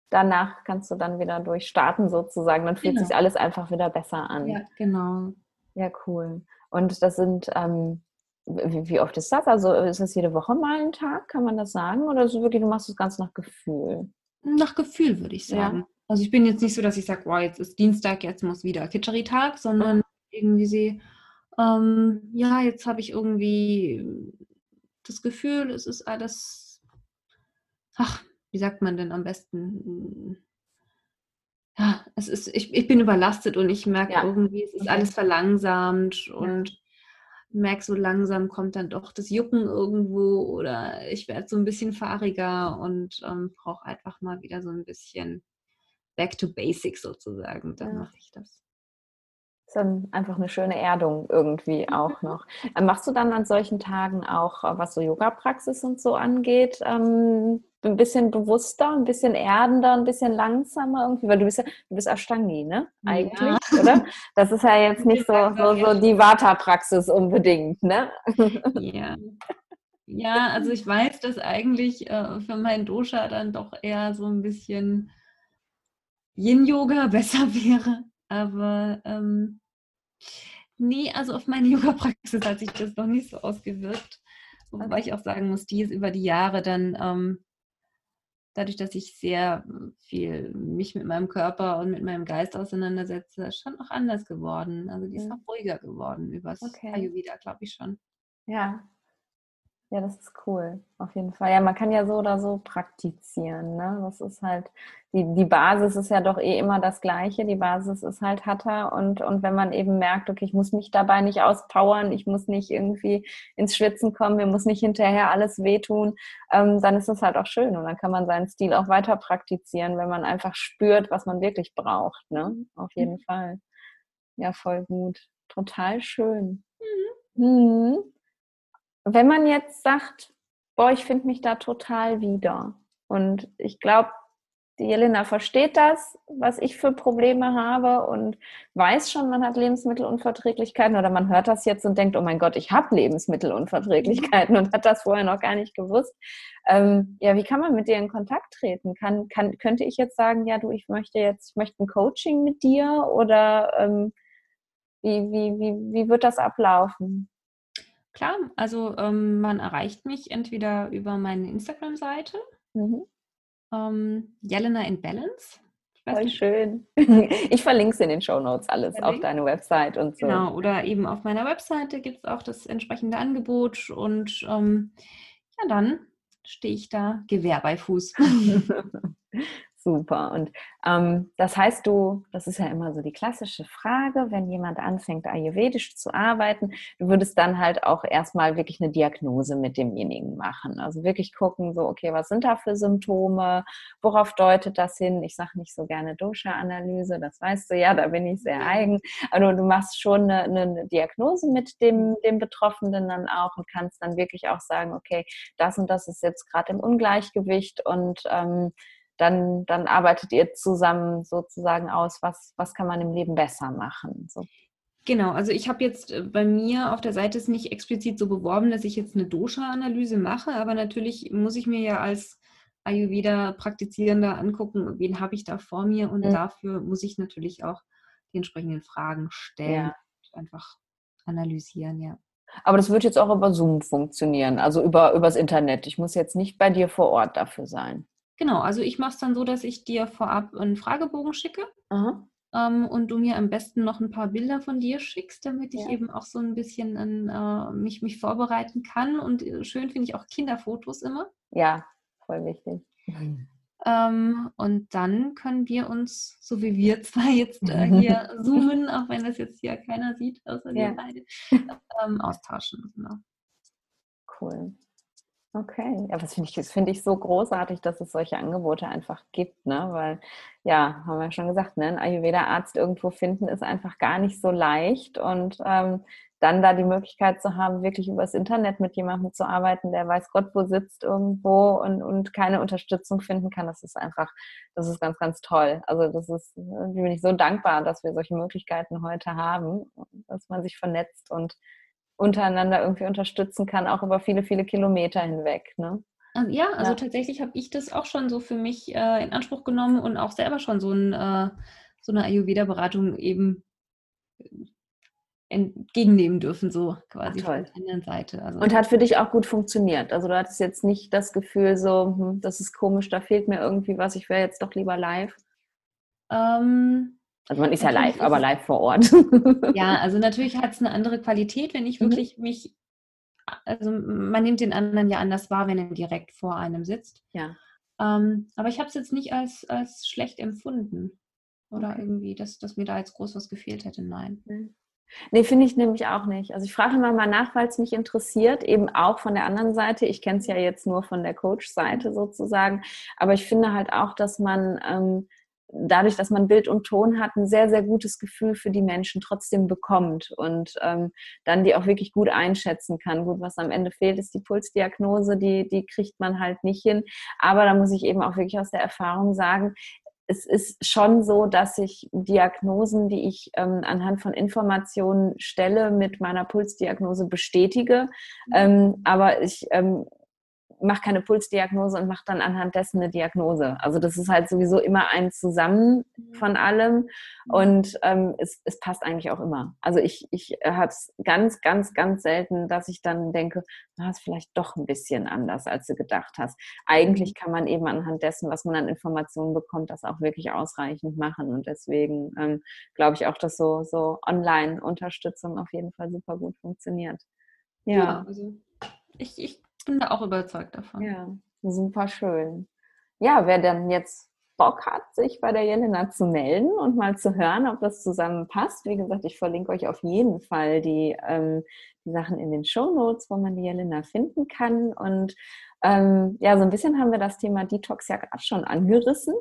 danach kannst du dann wieder durchstarten sozusagen. Dann fühlt genau. sich alles einfach wieder besser an. Ja, genau. Ja, cool. Und das sind, ähm, wie, wie, oft ist das? Also ist das jede Woche mal ein Tag, kann man das sagen? Oder ist wirklich, du machst das ganz nach Gefühl? Nach Gefühl, würde ich sagen. Ja. Also ich bin jetzt nicht so, dass ich sage, wow, jetzt ist Dienstag, jetzt muss wieder Kitscheri-Tag, sondern irgendwie sie, ähm, ja, jetzt habe ich irgendwie das Gefühl, es ist alles, ach, wie sagt man denn am besten? Ja, es ist, ich, ich bin überlastet und ich merke ja. irgendwie, es ist alles verlangsamt und ja. merke so langsam kommt dann doch das Jucken irgendwo oder ich werde so ein bisschen fahriger und ähm, brauche einfach mal wieder so ein bisschen back to basics sozusagen. Dann ja. mache ich das ist dann einfach eine schöne Erdung irgendwie mhm. auch noch. Äh, machst du dann an solchen Tagen auch, äh, was so Yoga-Praxis und so angeht, ähm, ein bisschen bewusster, ein bisschen erdender, ein bisschen langsamer irgendwie? Weil du bist ja, du bist Ashtangi, ne? Eigentlich, ja. oder? Das ist ja jetzt nicht so, so, so die Vata-Praxis unbedingt, ne? Ja. Ja, also ich weiß, dass eigentlich äh, für mein Dosha dann doch eher so ein bisschen Yin-Yoga besser wäre. Aber ähm, nee, also auf meine Yoga-Praxis hat sich das noch nicht so ausgewirkt. Wobei okay. ich auch sagen muss, die ist über die Jahre dann, ähm, dadurch, dass ich sehr viel mich mit meinem Körper und mit meinem Geist auseinandersetze, schon auch anders geworden. Also die ist auch ruhiger geworden übers okay. Ayurveda, glaube ich schon. Ja, ja, das ist cool, auf jeden Fall. Ja, man kann ja so oder so praktizieren. Ne? Das ist halt, die, die Basis ist ja doch eh immer das Gleiche. Die Basis ist halt Hatha. Und, und wenn man eben merkt, okay, ich muss mich dabei nicht auspowern, ich muss nicht irgendwie ins Schwitzen kommen, mir muss nicht hinterher alles wehtun, ähm, dann ist es halt auch schön. Und dann kann man seinen Stil auch weiter praktizieren, wenn man einfach spürt, was man wirklich braucht. Ne? Auf jeden mhm. Fall. Ja, voll gut. Total schön. Mhm. Mhm wenn man jetzt sagt, boah, ich finde mich da total wieder. Und ich glaube, die Jelena versteht das, was ich für Probleme habe und weiß schon, man hat Lebensmittelunverträglichkeiten oder man hört das jetzt und denkt, oh mein Gott, ich habe Lebensmittelunverträglichkeiten und hat das vorher noch gar nicht gewusst. Ähm, ja, wie kann man mit dir in Kontakt treten? Kann, kann, könnte ich jetzt sagen, ja, du, ich möchte jetzt, ich möchte ein Coaching mit dir oder ähm, wie, wie, wie, wie wird das ablaufen? Klar, also ähm, man erreicht mich entweder über meine Instagram-Seite, mhm. ähm, Jelena in Balance. Voll schön. Ich verlinke es in den Show Notes alles Verlink. auf deine Website und so. Genau, oder eben auf meiner Webseite gibt es auch das entsprechende Angebot und ähm, ja, dann stehe ich da Gewehr bei Fuß. Super. Und ähm, das heißt, du, das ist ja immer so die klassische Frage, wenn jemand anfängt, ayurvedisch zu arbeiten, du würdest dann halt auch erstmal wirklich eine Diagnose mit demjenigen machen. Also wirklich gucken, so, okay, was sind da für Symptome? Worauf deutet das hin? Ich sage nicht so gerne Dosha-Analyse, das weißt du ja, da bin ich sehr eigen. Aber du machst schon eine, eine Diagnose mit dem, dem Betroffenen dann auch und kannst dann wirklich auch sagen, okay, das und das ist jetzt gerade im Ungleichgewicht und ähm, dann, dann arbeitet ihr zusammen sozusagen aus, was, was kann man im Leben besser machen. So. Genau, also ich habe jetzt äh, bei mir auf der Seite es nicht explizit so beworben, dass ich jetzt eine Dosha-Analyse mache, aber natürlich muss ich mir ja als Ayurveda-Praktizierender angucken, wen habe ich da vor mir und mhm. dafür muss ich natürlich auch die entsprechenden Fragen stellen, ja. einfach analysieren, ja. Aber das wird jetzt auch über Zoom funktionieren, also über übers Internet. Ich muss jetzt nicht bei dir vor Ort dafür sein. Genau, also ich mache es dann so, dass ich dir vorab einen Fragebogen schicke ähm, und du mir am besten noch ein paar Bilder von dir schickst, damit ich ja. eben auch so ein bisschen an, äh, mich, mich vorbereiten kann. Und äh, schön finde ich auch Kinderfotos immer. Ja, voll wichtig. Ähm, und dann können wir uns, so wie wir zwei jetzt äh, hier zoomen, auch wenn das jetzt hier keiner sieht, außer ja. wir beide, ähm, austauschen. Genau. Cool. Okay, ja, das finde ich, das ich so großartig, dass es solche Angebote einfach gibt, ne? Weil, ja, haben wir schon gesagt, ne? Ein Ayurveda-Arzt irgendwo finden ist einfach gar nicht so leicht und ähm, dann da die Möglichkeit zu haben, wirklich übers Internet mit jemandem zu arbeiten, der weiß Gott wo sitzt irgendwo und, und keine Unterstützung finden kann, das ist einfach, das ist ganz, ganz toll. Also das ist, bin ich so dankbar, dass wir solche Möglichkeiten heute haben, dass man sich vernetzt und untereinander irgendwie unterstützen kann, auch über viele, viele Kilometer hinweg. Ne? Also, ja, also ja. tatsächlich habe ich das auch schon so für mich äh, in Anspruch genommen und auch selber schon so, ein, äh, so eine Ayurveda-Beratung eben entgegennehmen dürfen, so quasi Ach, von der anderen Seite. Also und hat für dich auch gut funktioniert. Also du hattest jetzt nicht das Gefühl, so, hm, das ist komisch, da fehlt mir irgendwie was, ich wäre jetzt doch lieber live. Ähm, also man ist ja live, aber live vor Ort. ja, also natürlich hat es eine andere Qualität, wenn ich mhm. wirklich mhm. mich, also man nimmt den anderen ja anders wahr, wenn er direkt vor einem sitzt. Ja. Ähm, aber ich habe es jetzt nicht als, als schlecht empfunden. Oder okay. irgendwie, dass, dass mir da jetzt groß was gefehlt hätte. Nein. Mhm. Nee, finde ich nämlich auch nicht. Also ich frage immer mal nach, weil es mich interessiert, eben auch von der anderen Seite. Ich kenne es ja jetzt nur von der Coach-Seite sozusagen. Aber ich finde halt auch, dass man ähm, dadurch, dass man Bild und Ton hat, ein sehr, sehr gutes Gefühl für die Menschen trotzdem bekommt und ähm, dann die auch wirklich gut einschätzen kann. Gut, was am Ende fehlt, ist die Pulsdiagnose, die, die kriegt man halt nicht hin. Aber da muss ich eben auch wirklich aus der Erfahrung sagen, es ist schon so, dass ich Diagnosen, die ich ähm, anhand von Informationen stelle, mit meiner Pulsdiagnose bestätige. Mhm. Ähm, aber ich ähm, mache keine Pulsdiagnose und mache dann anhand dessen eine Diagnose. Also das ist halt sowieso immer ein Zusammen mhm. von allem und ähm, es, es passt eigentlich auch immer. Also ich, ich habe es ganz, ganz, ganz selten, dass ich dann denke, na, ist vielleicht doch ein bisschen anders, als du gedacht hast. Eigentlich mhm. kann man eben anhand dessen, was man an Informationen bekommt, das auch wirklich ausreichend machen und deswegen ähm, glaube ich auch, dass so, so Online-Unterstützung auf jeden Fall super gut funktioniert. Ja, ja also ich, ich bin da auch überzeugt davon. Ja, super schön. Ja, wer dann jetzt Bock hat, sich bei der Jelena zu melden und mal zu hören, ob das zusammenpasst. Wie gesagt, ich verlinke euch auf jeden Fall die, ähm, die Sachen in den Show Notes, wo man die Jelena finden kann. Und ähm, ja, so ein bisschen haben wir das Thema Detox ja gerade schon angerissen.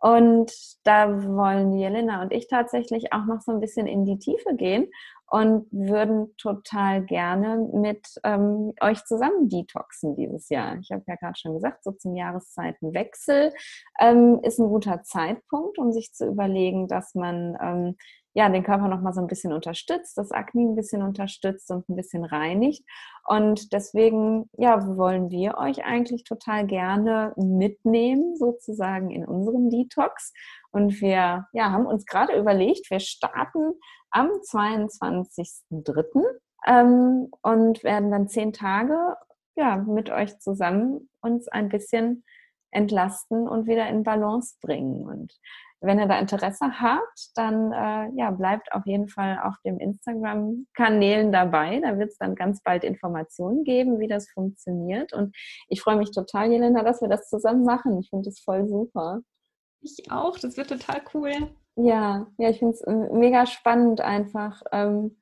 Und da wollen Jelena und ich tatsächlich auch noch so ein bisschen in die Tiefe gehen und würden total gerne mit ähm, euch zusammen detoxen dieses Jahr. Ich habe ja gerade schon gesagt, so zum Jahreszeitenwechsel ähm, ist ein guter Zeitpunkt, um sich zu überlegen, dass man ähm, ja, den Körper noch mal so ein bisschen unterstützt, das Akne ein bisschen unterstützt und ein bisschen reinigt. Und deswegen, ja, wollen wir euch eigentlich total gerne mitnehmen, sozusagen in unserem Detox. Und wir ja, haben uns gerade überlegt, wir starten am 22.03. Ähm, und werden dann zehn Tage ja, mit euch zusammen uns ein bisschen entlasten und wieder in Balance bringen. Und wenn ihr da Interesse habt, dann äh, ja, bleibt auf jeden Fall auf dem Instagram-Kanälen dabei. Da wird es dann ganz bald Informationen geben, wie das funktioniert. Und ich freue mich total, Jelena, dass wir das zusammen machen. Ich finde das voll super. Ich auch, das wird total cool. Ja, ja, ich finde es äh, mega spannend, einfach ähm,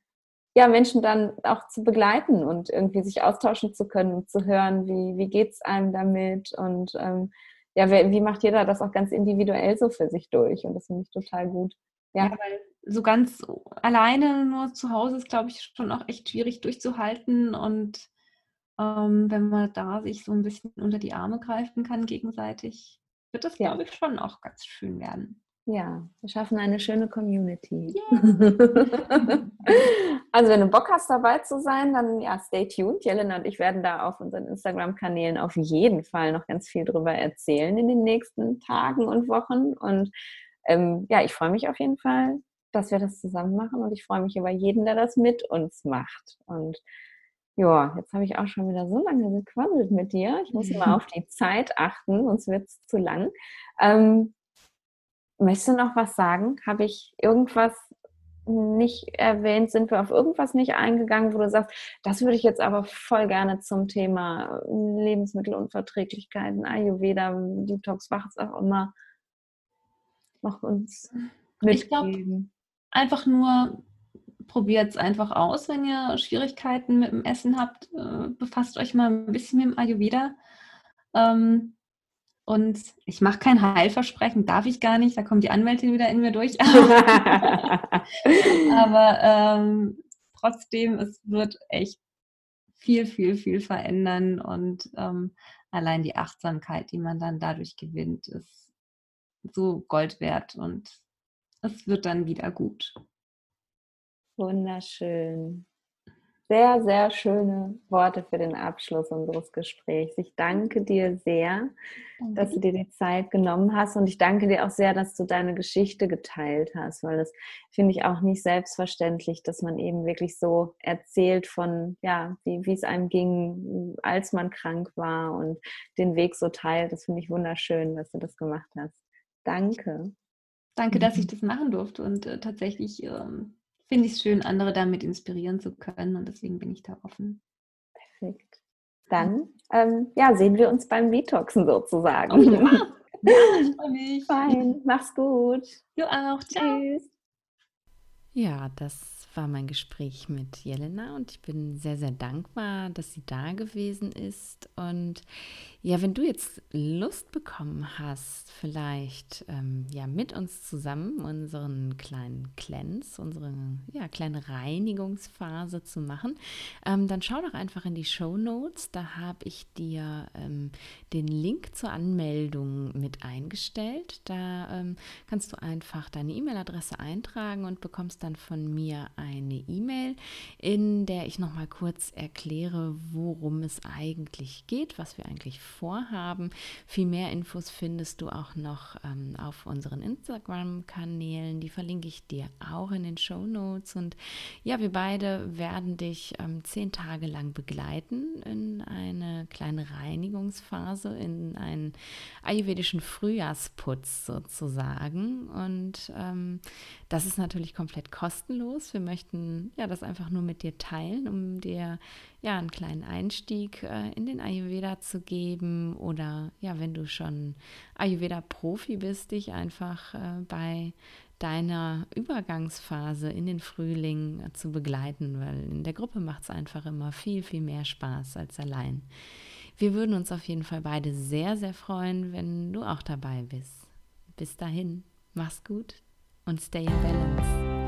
ja, Menschen dann auch zu begleiten und irgendwie sich austauschen zu können und zu hören, wie, wie geht es einem damit und ähm, ja, wie macht jeder das auch ganz individuell so für sich durch? Und das finde ich total gut. Ja. ja, weil so ganz alleine nur zu Hause ist, glaube ich, schon auch echt schwierig durchzuhalten. Und ähm, wenn man da sich so ein bisschen unter die Arme greifen kann gegenseitig, wird das, ja. glaube ich, schon auch ganz schön werden. Ja, wir schaffen eine schöne Community. Yeah. also wenn du Bock hast, dabei zu sein, dann ja, stay tuned. Jelena und ich werden da auf unseren Instagram-Kanälen auf jeden Fall noch ganz viel drüber erzählen in den nächsten Tagen und Wochen. Und ähm, ja, ich freue mich auf jeden Fall, dass wir das zusammen machen und ich freue mich über jeden, der das mit uns macht. Und ja, jetzt habe ich auch schon wieder so lange gequasselt mit dir. Ich muss immer auf die Zeit achten, sonst wird es zu lang. Ähm, Möchtest du noch was sagen? Habe ich irgendwas nicht erwähnt? Sind wir auf irgendwas nicht eingegangen, wo du sagst, das würde ich jetzt aber voll gerne zum Thema Lebensmittelunverträglichkeiten, Ayurveda, Detox, was auch immer, noch uns mitgeben? Ich glaube, einfach nur probiert es einfach aus, wenn ihr Schwierigkeiten mit dem Essen habt. Äh, befasst euch mal ein bisschen mit dem Ayurveda. Ähm, und ich mache kein Heilversprechen, darf ich gar nicht, da kommt die Anwältin wieder in mir durch. Aber ähm, trotzdem, es wird echt viel, viel, viel verändern und ähm, allein die Achtsamkeit, die man dann dadurch gewinnt, ist so Gold wert und es wird dann wieder gut. Wunderschön. Sehr, sehr schöne Worte für den Abschluss unseres Gesprächs. Ich danke dir sehr, danke. dass du dir die Zeit genommen hast und ich danke dir auch sehr, dass du deine Geschichte geteilt hast, weil das finde ich auch nicht selbstverständlich, dass man eben wirklich so erzählt von, ja, wie, es einem ging, als man krank war und den Weg so teilt. Das finde ich wunderschön, dass du das gemacht hast. Danke. Danke, dass ich das machen durfte und äh, tatsächlich ähm, finde ich es schön, andere damit inspirieren zu können und deswegen bin ich da offen. Perfekt. Dann ähm, ja, sehen wir uns beim Detoxen sozusagen. Oh, ja. ja, ich freue mich. Fein, mach's gut. Du auch. Ciao. Tschüss. Ja, das war mein Gespräch mit Jelena und ich bin sehr, sehr dankbar, dass sie da gewesen ist. Und ja, wenn du jetzt Lust bekommen hast, vielleicht ähm, ja mit uns zusammen unseren kleinen Cleanse, unsere ja, kleine Reinigungsphase zu machen, ähm, dann schau doch einfach in die Show Notes. Da habe ich dir ähm, den Link zur Anmeldung mit eingestellt. Da ähm, kannst du einfach deine E-Mail-Adresse eintragen und bekommst dann von mir ein eine E-Mail, in der ich nochmal kurz erkläre, worum es eigentlich geht, was wir eigentlich vorhaben. Viel mehr Infos findest du auch noch ähm, auf unseren Instagram-Kanälen. Die verlinke ich dir auch in den Show Notes. Und ja, wir beide werden dich ähm, zehn Tage lang begleiten in eine kleine Reinigungsphase, in einen ayurvedischen Frühjahrsputz sozusagen. Und ähm, das ist natürlich komplett kostenlos. Wir möchten ja das einfach nur mit dir teilen, um dir ja einen kleinen Einstieg äh, in den Ayurveda zu geben oder ja, wenn du schon Ayurveda-Profi bist, dich einfach äh, bei deiner Übergangsphase in den Frühling äh, zu begleiten, weil in der Gruppe macht es einfach immer viel, viel mehr Spaß als allein. Wir würden uns auf jeden Fall beide sehr, sehr freuen, wenn du auch dabei bist. Bis dahin, mach's gut und stay in balance.